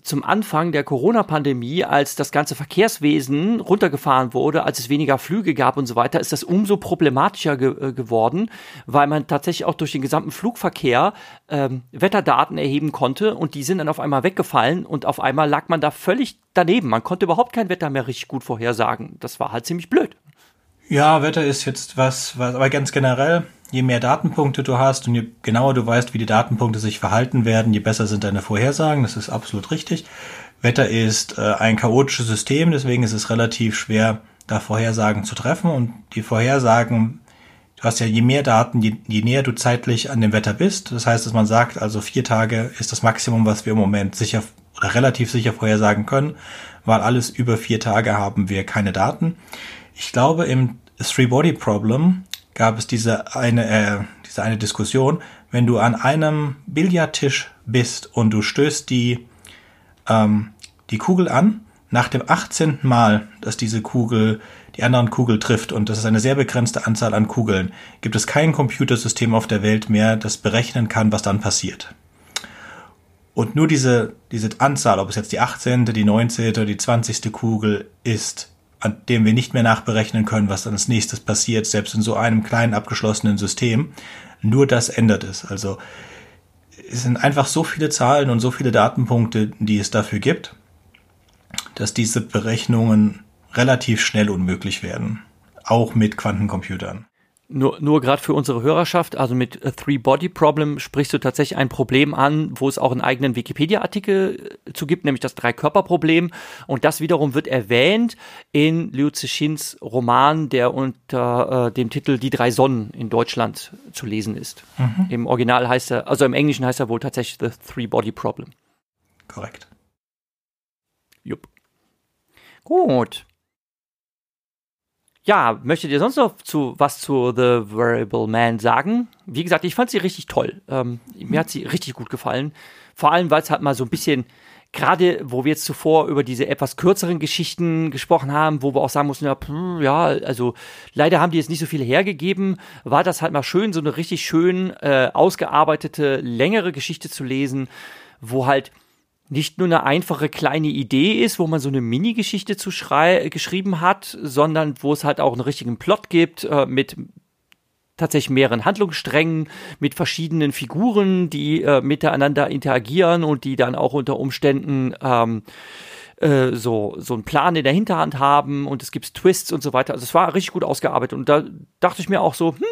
zum Anfang der Corona-Pandemie, als das ganze Verkehrswesen runtergefahren wurde, als es weniger Flüge gab und so weiter, ist das umso problematischer ge äh, geworden, weil man tatsächlich auch durch den gesamten Flugverkehr ähm, Wetterdaten erheben konnte und die sind dann auf einmal weggefallen und auf einmal lag man da völlig daneben. Man konnte überhaupt kein Wetter mehr richtig gut vorhersagen. Das war halt ziemlich blöd. Ja, Wetter ist jetzt was, was, aber ganz generell, je mehr Datenpunkte du hast und je genauer du weißt, wie die Datenpunkte sich verhalten werden, je besser sind deine Vorhersagen. Das ist absolut richtig. Wetter ist äh, ein chaotisches System, deswegen ist es relativ schwer, da Vorhersagen zu treffen. Und die Vorhersagen, du hast ja je mehr Daten, je, je näher du zeitlich an dem Wetter bist. Das heißt, dass man sagt, also vier Tage ist das Maximum, was wir im Moment sicher oder relativ sicher vorhersagen können, weil alles über vier Tage haben wir keine Daten. Ich glaube, im Three-Body-Problem gab es diese eine, äh, diese eine Diskussion, wenn du an einem Billardtisch bist und du stößt die, ähm, die Kugel an, nach dem 18. Mal, dass diese Kugel die anderen Kugel trifft, und das ist eine sehr begrenzte Anzahl an Kugeln, gibt es kein Computersystem auf der Welt mehr, das berechnen kann, was dann passiert. Und nur diese, diese Anzahl, ob es jetzt die 18., die 19. oder die 20. Kugel ist, an dem wir nicht mehr nachberechnen können, was dann als nächstes passiert, selbst in so einem kleinen abgeschlossenen System. Nur das ändert es. Also es sind einfach so viele Zahlen und so viele Datenpunkte, die es dafür gibt, dass diese Berechnungen relativ schnell unmöglich werden. Auch mit Quantencomputern. Nur, nur gerade für unsere Hörerschaft, also mit Three-Body-Problem sprichst du tatsächlich ein Problem an, wo es auch einen eigenen Wikipedia-Artikel äh, zu gibt, nämlich das Drei-Körper-Problem. Und das wiederum wird erwähnt in Liu Zixins Roman, der unter äh, dem Titel Die drei Sonnen in Deutschland zu lesen ist. Mhm. Im Original heißt er, also im Englischen heißt er wohl tatsächlich The Three-Body-Problem. Korrekt. Jupp. Gut. Ja, möchtet ihr sonst noch zu, was zu The Variable Man sagen? Wie gesagt, ich fand sie richtig toll. Ähm, mir hat sie richtig gut gefallen. Vor allem, weil es halt mal so ein bisschen, gerade wo wir jetzt zuvor über diese etwas kürzeren Geschichten gesprochen haben, wo wir auch sagen mussten, ja, pff, ja also leider haben die jetzt nicht so viel hergegeben, war das halt mal schön, so eine richtig schön äh, ausgearbeitete, längere Geschichte zu lesen, wo halt nicht nur eine einfache kleine Idee ist, wo man so eine Mini-Geschichte zu geschrieben hat, sondern wo es halt auch einen richtigen Plot gibt äh, mit tatsächlich mehreren Handlungssträngen mit verschiedenen Figuren, die äh, miteinander interagieren und die dann auch unter Umständen ähm, äh, so so einen Plan in der Hinterhand haben und es gibt Twists und so weiter. Also es war richtig gut ausgearbeitet und da dachte ich mir auch so, hm,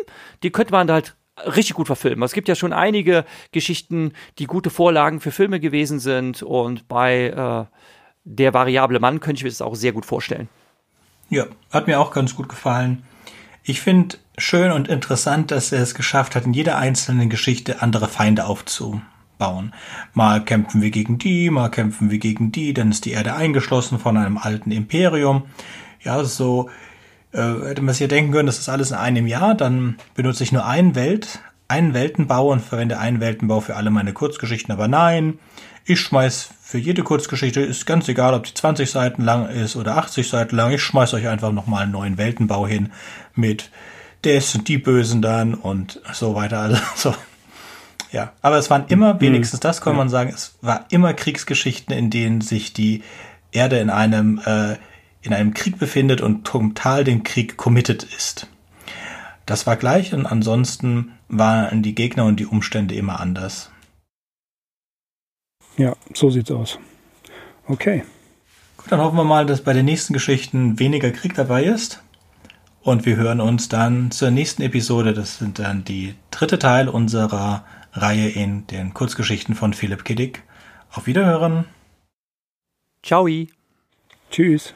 die könnte man halt richtig gut verfilmen. Es gibt ja schon einige Geschichten, die gute Vorlagen für Filme gewesen sind und bei äh, der variable Mann könnte ich mir das auch sehr gut vorstellen. Ja, hat mir auch ganz gut gefallen. Ich finde schön und interessant, dass er es geschafft hat, in jeder einzelnen Geschichte andere Feinde aufzubauen. Mal kämpfen wir gegen die, mal kämpfen wir gegen die, dann ist die Erde eingeschlossen von einem alten Imperium. Ja, so äh, hätte man sich ja denken können, das ist alles in einem Jahr, dann benutze ich nur einen Welt, einen Weltenbau und verwende einen Weltenbau für alle meine Kurzgeschichten. Aber nein, ich schmeiß für jede Kurzgeschichte, ist ganz egal, ob die 20 Seiten lang ist oder 80 Seiten lang, ich schmeiß euch einfach nochmal einen neuen Weltenbau hin mit des und die Bösen dann und so weiter. Also <laughs> so. Ja, aber es waren immer, mhm. wenigstens das kann man sagen, es war immer Kriegsgeschichten, in denen sich die Erde in einem äh, in einem Krieg befindet und total dem Krieg committed ist. Das war gleich und ansonsten waren die Gegner und die Umstände immer anders. Ja, so sieht's aus. Okay. Gut, dann hoffen wir mal, dass bei den nächsten Geschichten weniger Krieg dabei ist. Und wir hören uns dann zur nächsten Episode. Das sind dann die dritte Teil unserer Reihe in den Kurzgeschichten von Philipp Kiddick. Auf Wiederhören. Ciao. Tschüss.